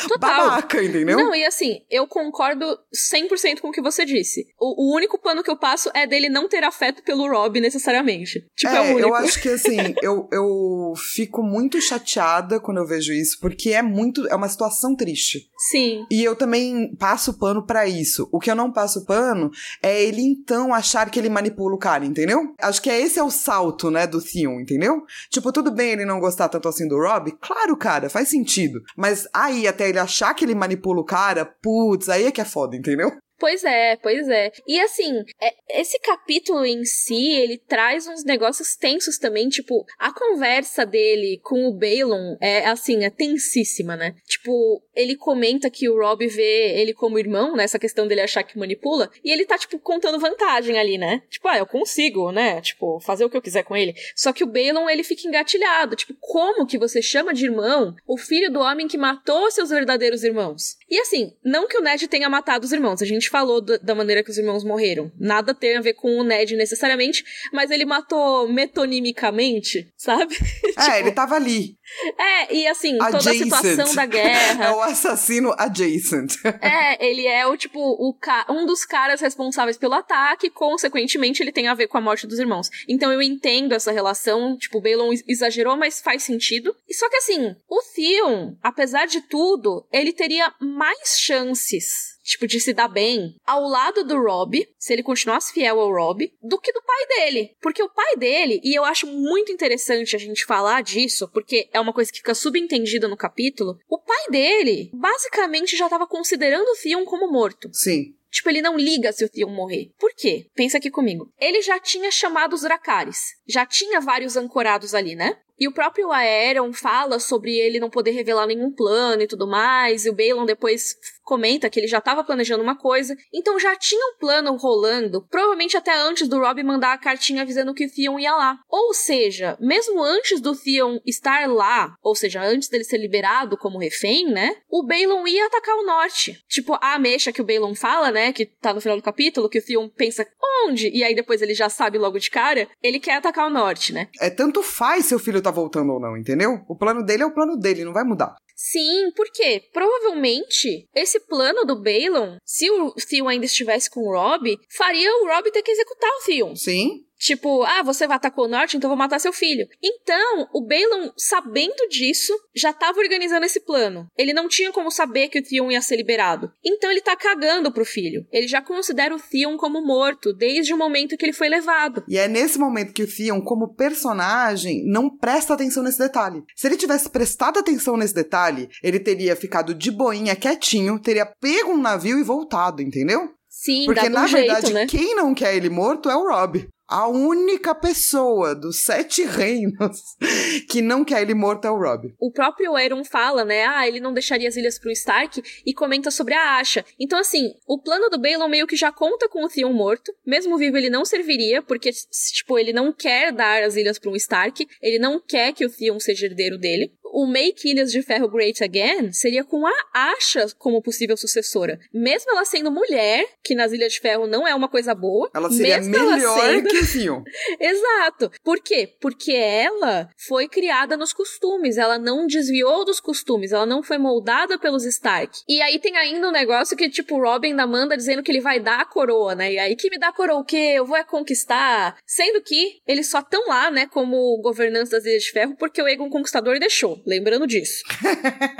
Speaker 2: Total. babaca, entendeu?
Speaker 1: Não, e assim, eu concordo 100% com o que você disse. O, o, único pano que eu passo é dele não ter afeto pelo Rob necessariamente. Tipo, é, é o único.
Speaker 2: eu acho que assim, <laughs> eu, eu fico muito chateada quando eu vejo isso, porque é muito, é uma situação triste.
Speaker 1: Sim.
Speaker 2: E eu também passo pano para isso. O que eu não passo pano é ele então achar que ele manipula o cara, entendeu? Acho que é esse é o salto, né, do Theon, entendeu? Tipo, tudo bem ele não gostar tanto assim do Rob? Claro, cara, faz sentido. Mas aí, até ele achar que ele manipula o cara, putz, aí é que é foda, entendeu?
Speaker 1: Pois é, pois é. E assim, é, esse capítulo em si, ele traz uns negócios tensos também, tipo, a conversa dele com o Balon é assim, é tensíssima, né? Tipo, ele comenta que o Rob vê ele como irmão, né? Essa questão dele achar que manipula, e ele tá, tipo, contando vantagem ali, né? Tipo, ah, eu consigo, né? Tipo, fazer o que eu quiser com ele. Só que o Balon, ele fica engatilhado. Tipo, como que você chama de irmão o filho do homem que matou seus verdadeiros irmãos? E assim, não que o Ned tenha matado os irmãos, a gente falou do, da maneira que os irmãos morreram. Nada tem a ver com o Ned necessariamente, mas ele matou metonimicamente, sabe? <laughs>
Speaker 2: É, tipo, ele tava ali.
Speaker 1: É, e assim, adjacent. toda a situação da guerra. <laughs>
Speaker 2: é o assassino adjacent.
Speaker 1: é, ele é o tipo, o ca... um dos caras responsáveis pelo ataque, e, consequentemente, ele tem a ver com a morte dos irmãos. Então eu entendo essa relação, tipo, o Balon exagerou, mas faz sentido. E só que assim, o Theon, apesar de tudo, ele teria mais chances tipo, de se dar bem ao lado do Rob, se ele continuasse fiel ao Rob, do que do pai dele. Porque o pai dele, e eu acho muito interessante a gente falar disso, porque é uma coisa que fica subentendida no capítulo, o pai dele basicamente já estava considerando o Theon como morto.
Speaker 2: Sim.
Speaker 1: Tipo, ele não liga se o Theon morrer. Por quê? Pensa aqui comigo. Ele já tinha chamado os Dracarys. Já tinha vários ancorados ali, né? E o próprio Aeron fala sobre ele não poder revelar nenhum plano e tudo mais. E o Balon depois comenta que ele já estava planejando uma coisa, então já tinha um plano rolando, provavelmente até antes do Rob mandar a cartinha avisando que o Theon ia lá. Ou seja, mesmo antes do Theon estar lá, ou seja, antes dele ser liberado como refém, né? O Balon ia atacar o norte. Tipo, a mecha que o Balon fala, né? Que tá no final do capítulo, que o Theon pensa onde? E aí depois ele já sabe logo de cara, ele quer atacar o norte, né?
Speaker 2: É tanto faz se o filho tá voltando ou não, entendeu? O plano dele é o plano dele, não vai mudar.
Speaker 1: Sim, porque provavelmente esse plano do Balon, se o Theon ainda estivesse com o Rob, faria o Rob ter que executar o Theon.
Speaker 2: Sim.
Speaker 1: Tipo, ah, você vai atacar o norte, então vou matar seu filho. Então, o Balon, sabendo disso, já tava organizando esse plano. Ele não tinha como saber que o Theon ia ser liberado. Então ele tá cagando pro filho. Ele já considera o Theon como morto, desde o momento que ele foi levado.
Speaker 2: E é nesse momento que o Theon, como personagem, não presta atenção nesse detalhe. Se ele tivesse prestado atenção nesse detalhe, ele teria ficado de boinha, quietinho, teria pego um navio e voltado, entendeu?
Speaker 1: Sim,
Speaker 2: Porque, na
Speaker 1: um
Speaker 2: verdade,
Speaker 1: jeito, né?
Speaker 2: quem não quer ele morto é o Rob a única pessoa dos sete reinos <laughs> que não quer ele morto é o Rob.
Speaker 1: O próprio Aeron fala, né? Ah, ele não deixaria as ilhas pro Stark e comenta sobre a Asha. Então, assim, o plano do Balon meio que já conta com o Theon morto. Mesmo vivo, ele não serviria, porque, tipo, ele não quer dar as ilhas para um Stark. Ele não quer que o Theon seja herdeiro dele o Make Ilhas de Ferro Great Again seria com a Asha como possível sucessora. Mesmo ela sendo mulher, que nas Ilhas de Ferro não é uma coisa boa.
Speaker 2: Ela seria melhor ela sendo... que o Theon.
Speaker 1: Exato. Por quê? Porque ela foi criada nos costumes. Ela não desviou dos costumes. Ela não foi moldada pelos Stark. E aí tem ainda um negócio que, tipo, Robin da manda dizendo que ele vai dar a coroa, né? E aí, que me dá a coroa o quê? Eu vou é conquistar. Sendo que eles só estão lá, né, como governantes das Ilhas de Ferro, porque o Egon Conquistador deixou lembrando disso.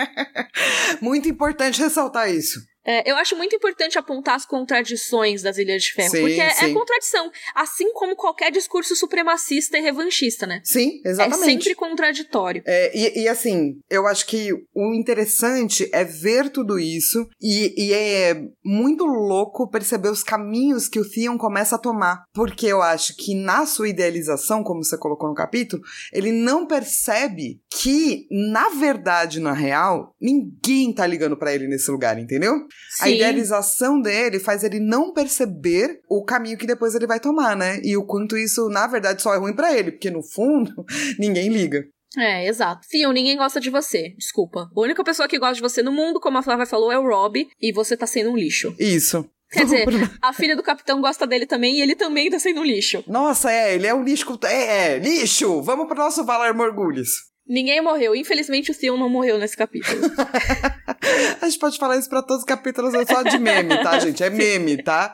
Speaker 1: <laughs>
Speaker 2: Muito importante ressaltar isso.
Speaker 1: É, eu acho muito importante apontar as contradições das Ilhas de Ferro,
Speaker 2: Sim,
Speaker 1: porque é,
Speaker 2: sim.
Speaker 1: é contradição, assim como qualquer discurso supremacista e revanchista, né?
Speaker 2: Sim,
Speaker 1: É
Speaker 2: exatamente.
Speaker 1: sempre contraditório.
Speaker 2: É, e, e, assim, eu acho que o interessante é ver tudo isso e, e é muito louco perceber os caminhos que o Theon começa a tomar. Porque eu acho que na sua idealização, como você colocou no capítulo, ele não percebe que, na verdade, na real, ninguém tá ligando pra ele nesse lugar, entendeu? A
Speaker 1: Sim.
Speaker 2: idealização dele faz ele não perceber o caminho que depois ele vai tomar, né? E o quanto isso, na verdade, só é ruim pra ele, porque no fundo, <laughs> ninguém liga.
Speaker 1: É, exato. Theon, ninguém gosta de você. Desculpa. A única pessoa que gosta de você no mundo, como a Flávia falou, é o Rob, e você tá sendo um lixo.
Speaker 2: Isso.
Speaker 1: Quer dizer, <laughs> a filha do capitão gosta dele também e ele também tá sendo um lixo.
Speaker 2: Nossa, é, ele é um lixo. É, é, lixo! Vamos pro nosso Valar Morgulhos.
Speaker 1: Ninguém morreu. Infelizmente, o Theon não morreu nesse capítulo. <laughs>
Speaker 2: A gente pode falar isso pra todos os capítulos, é só de meme, tá, <laughs> gente? É meme, tá?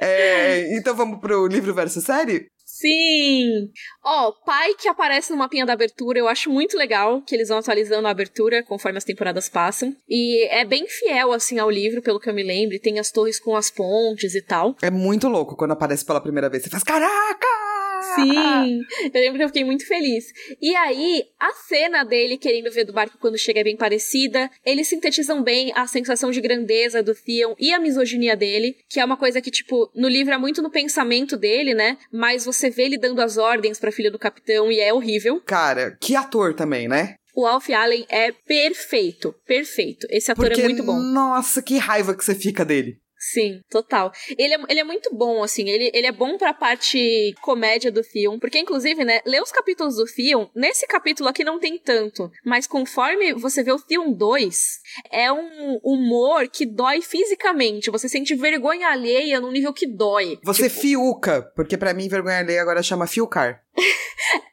Speaker 2: É, então vamos pro livro versus série?
Speaker 1: Sim! Ó, pai que aparece no mapinha da abertura, eu acho muito legal que eles vão atualizando a abertura conforme as temporadas passam. E é bem fiel, assim, ao livro, pelo que eu me lembro. Tem as torres com as pontes e tal.
Speaker 2: É muito louco quando aparece pela primeira vez. Você faz, caraca!
Speaker 1: Sim! Eu lembro que eu fiquei muito feliz. E aí, a cena dele querendo ver do barco quando chega é bem parecida. Eles sintetizam bem a sensação de grandeza do Theon e a misoginia dele, que é uma coisa que, tipo, no livro é muito no pensamento dele, né? Mas você vê ele dando as ordens pra filha do capitão e é horrível.
Speaker 2: Cara, que ator também, né?
Speaker 1: O Alf Allen é perfeito, perfeito. Esse ator
Speaker 2: Porque,
Speaker 1: é muito bom.
Speaker 2: nossa, que raiva que você fica dele.
Speaker 1: Sim, total. Ele é, ele é muito bom, assim. Ele, ele é bom pra parte comédia do Theon. Porque, inclusive, né, ler os capítulos do Theon, nesse capítulo aqui não tem tanto. Mas conforme você vê o Theon 2, é um humor que dói fisicamente. Você sente vergonha alheia num nível que dói.
Speaker 2: Você
Speaker 1: Tipo,
Speaker 2: fiuca, porque pra mim vergonha alheia agora chama fiucar. <laughs>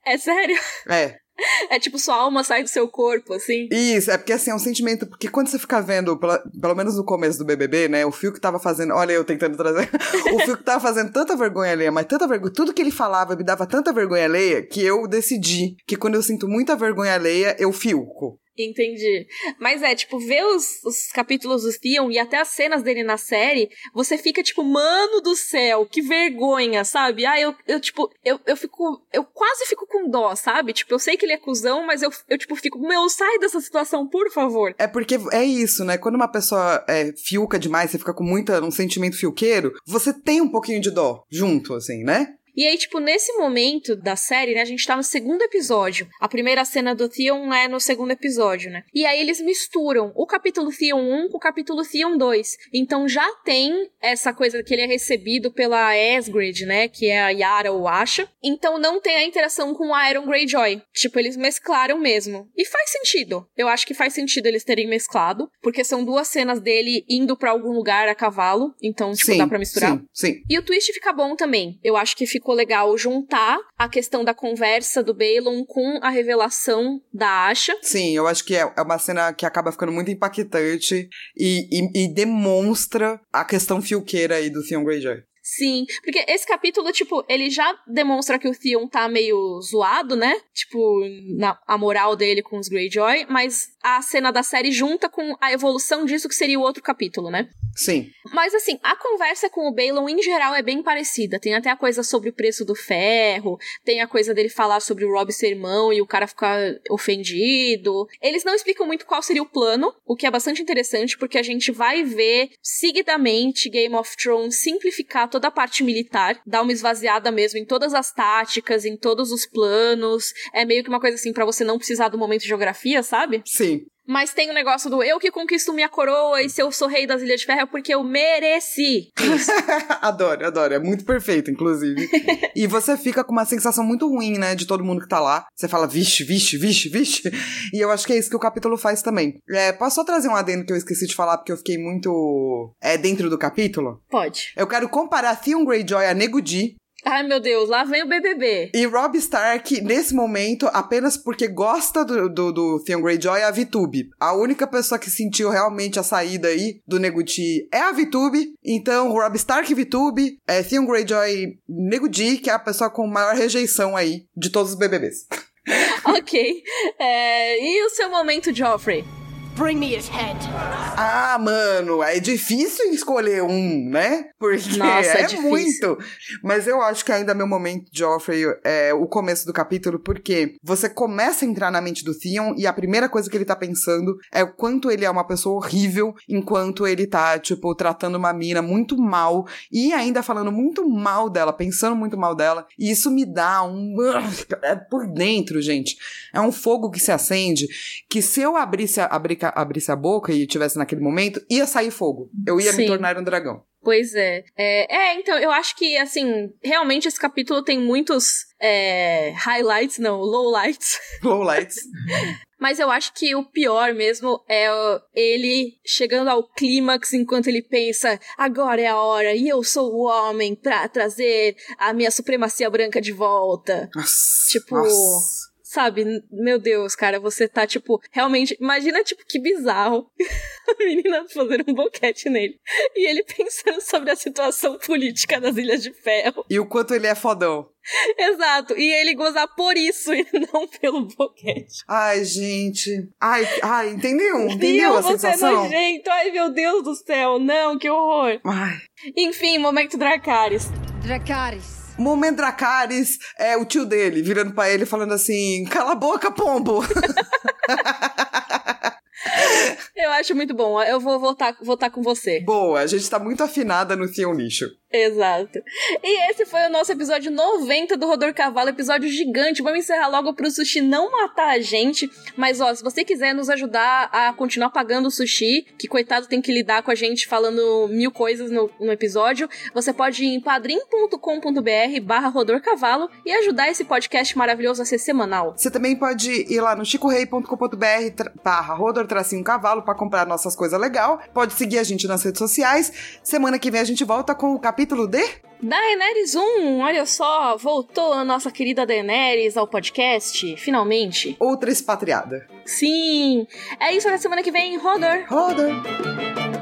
Speaker 1: É sério?
Speaker 2: É.
Speaker 1: É tipo, sua alma sai do seu corpo, assim.
Speaker 2: Isso, é porque assim, é um sentimento. Porque quando você fica vendo, pela- pelo menos no começo do BBB, né? O Fio que tava fazendo. Olha, eu tentando trazer. <laughs> o Fio que tava fazendo tanta vergonha alheia, mas tanta vergonha. Tudo que ele falava me dava tanta vergonha alheia que eu decidi que quando eu sinto muita vergonha alheia, eu fiuco.
Speaker 1: Entendi. Mas é, tipo, ver os, os capítulos do Theon e até as cenas dele na série, você fica tipo, mano do céu, que vergonha, sabe? Ah, eu, eu tipo, eu, eu fico. Eu quase fico com dó, sabe? Tipo, eu sei que ele é cuzão, mas eu, eu tipo, fico, meu, sai dessa situação, por favor.
Speaker 2: É porque é isso, né? Quando uma pessoa é, fiuca demais, você fica com muita, um sentimento fiuqueiro, você tem um pouquinho de dó junto, assim, né?
Speaker 1: E aí, tipo, nesse momento da série, né, a gente tá no segundo episódio. A primeira cena do Theon é no segundo episódio, né? E aí eles misturam o capítulo Theon 1 com o capítulo Theon 2. Então já tem essa coisa que ele é recebido pela Asgrid, né, que é a Yara ou Asha. Então não tem a interação com o Iron Greyjoy. Tipo, eles mesclaram mesmo. E faz sentido. Eu acho que faz sentido eles terem mesclado, porque são duas cenas dele indo pra algum lugar a cavalo. Então, tipo,
Speaker 2: sim,
Speaker 1: dá pra misturar.
Speaker 2: Sim, sim.
Speaker 1: E o twist fica bom também. Eu acho que ficou legal juntar a questão da conversa do Balon com a revelação da Asha.
Speaker 2: Sim, eu acho que é é uma cena que acaba ficando muito impactante e, e, e demonstra a questão fiuqueira aí do Theon Greyjoy.
Speaker 1: Sim, porque esse capítulo, tipo, ele já demonstra que o Theon tá meio zoado, né? Tipo, na, a moral dele com os Greyjoy, mas a cena da série junta com a evolução disso que seria o outro capítulo, né?
Speaker 2: Sim.
Speaker 1: Mas assim, a conversa com o Balon em geral é bem parecida. Tem até a coisa sobre o preço do ferro, tem a coisa dele falar sobre o Rob ser irmão e o cara ficar ofendido. Eles não explicam muito qual seria o plano, o que é bastante interessante porque a gente vai ver seguidamente Game of Thrones simplificar toda a parte militar, dar uma esvaziada mesmo em todas as táticas, em todos os planos. É meio que uma coisa assim pra você não precisar do momento de geografia, sabe?
Speaker 2: Sim.
Speaker 1: Mas tem o negócio do eu que conquisto minha coroa e se eu sou rei das Ilhas de Ferro é porque eu mereci. <laughs>
Speaker 2: Adoro, adoro. É muito perfeito, inclusive. <laughs> e você fica com uma sensação muito ruim, né, de todo mundo que tá lá. Você fala, vixe, vixe, vixe, vixe. E eu acho que é isso que o capítulo faz também. É, posso só trazer um adendo que eu esqueci de falar, porque eu fiquei muito é, dentro do capítulo?
Speaker 1: Pode.
Speaker 2: Eu quero comparar Theon Greyjoy a Nego Di
Speaker 1: Ai, meu Deus, lá vem o BBB.
Speaker 2: e Rob Stark, nesse momento, apenas porque gosta do, do, do Theon Greyjoy, é a VTube. A única pessoa que sentiu realmente a saída aí do Nego Di é a VTube. Então, Rob Stark e VTube, é Theon Greyjoy Nego Di, que é a pessoa com maior rejeição aí de todos os BBBs. <laughs>
Speaker 1: ok. É, e o seu momento, Joffrey?
Speaker 3: Bring me his head.
Speaker 2: Ah, mano, é difícil escolher um, né? Porque
Speaker 1: Nossa, é
Speaker 2: é, muito. Mas eu acho que ainda meu momento, Joffrey, é o começo do capítulo, porque você começa a entrar na mente do Theon e a primeira coisa que ele tá pensando é o quanto ele é uma pessoa horrível, enquanto ele tá, tipo, tratando uma mina muito mal e ainda falando muito mal dela, pensando muito mal dela. E isso me dá um. É por dentro, gente. É um fogo que se acende que se eu abrisse a, abri- abrisse a boca e tivesse naquele momento, ia sair fogo. Eu ia
Speaker 1: Sim.
Speaker 2: me tornar um dragão.
Speaker 1: Pois é. é. é, então, eu acho que, assim, realmente esse capítulo tem muitos é, highlights, não, lowlights. <laughs>
Speaker 2: Lowlights.
Speaker 1: Mas eu acho que o pior mesmo é ele chegando ao clímax enquanto ele pensa: agora é a hora e eu sou o homem pra trazer a minha supremacia branca de volta.
Speaker 2: Nossa.
Speaker 1: Tipo,
Speaker 2: Nossa.
Speaker 1: Sabe, meu Deus, cara, você tá, tipo, realmente. Imagina, tipo, que bizarro. <laughs> A menina fazendo um boquete nele. E ele <laughs> pensando sobre a situação política das Ilhas de Ferro.
Speaker 2: E o quanto ele é fodão.
Speaker 1: Exato. E ele gozar por isso e <laughs> não pelo boquete.
Speaker 2: Ai, gente. Ai, ai, entendeu? Entendeu
Speaker 1: eu,
Speaker 2: a
Speaker 1: você é
Speaker 2: sensação?
Speaker 1: nojento. Ai, meu Deus do céu. Não, que horror.
Speaker 2: Ai.
Speaker 1: Enfim, momento Dracarys.
Speaker 3: Dracarys.
Speaker 2: Momento Dracarys é o tio dele, virando pra ele falando assim: cala a boca, pombo. <laughs>
Speaker 1: Eu acho muito bom. Eu vou votar, votar com você.
Speaker 2: Boa, a gente tá muito afinada no Theon Lixo.
Speaker 1: Exato. E esse foi o nosso episódio 90 do Rodor Cavalo, episódio gigante. Vamos encerrar logo pro sushi não matar a gente. Mas, ó, se você quiser nos ajudar a continuar pagando o sushi, que coitado tem que lidar com a gente falando mil coisas no, no episódio, você pode ir em padrim.com.br barra Rodor Cavalo e ajudar esse podcast maravilhoso a ser semanal.
Speaker 2: Você também pode ir lá no chicorei.com.br barra rodor tracinho cavalo pra comprar nossas coisas legal. Pode seguir a gente nas redes sociais. Semana que vem a gente volta com o capítulo de...
Speaker 1: Daenerys 1, olha só, voltou a nossa querida Daenerys ao podcast, finalmente.
Speaker 2: Outra expatriada.
Speaker 1: Sim, é isso na semana que vem, Rodor.
Speaker 2: Rodor.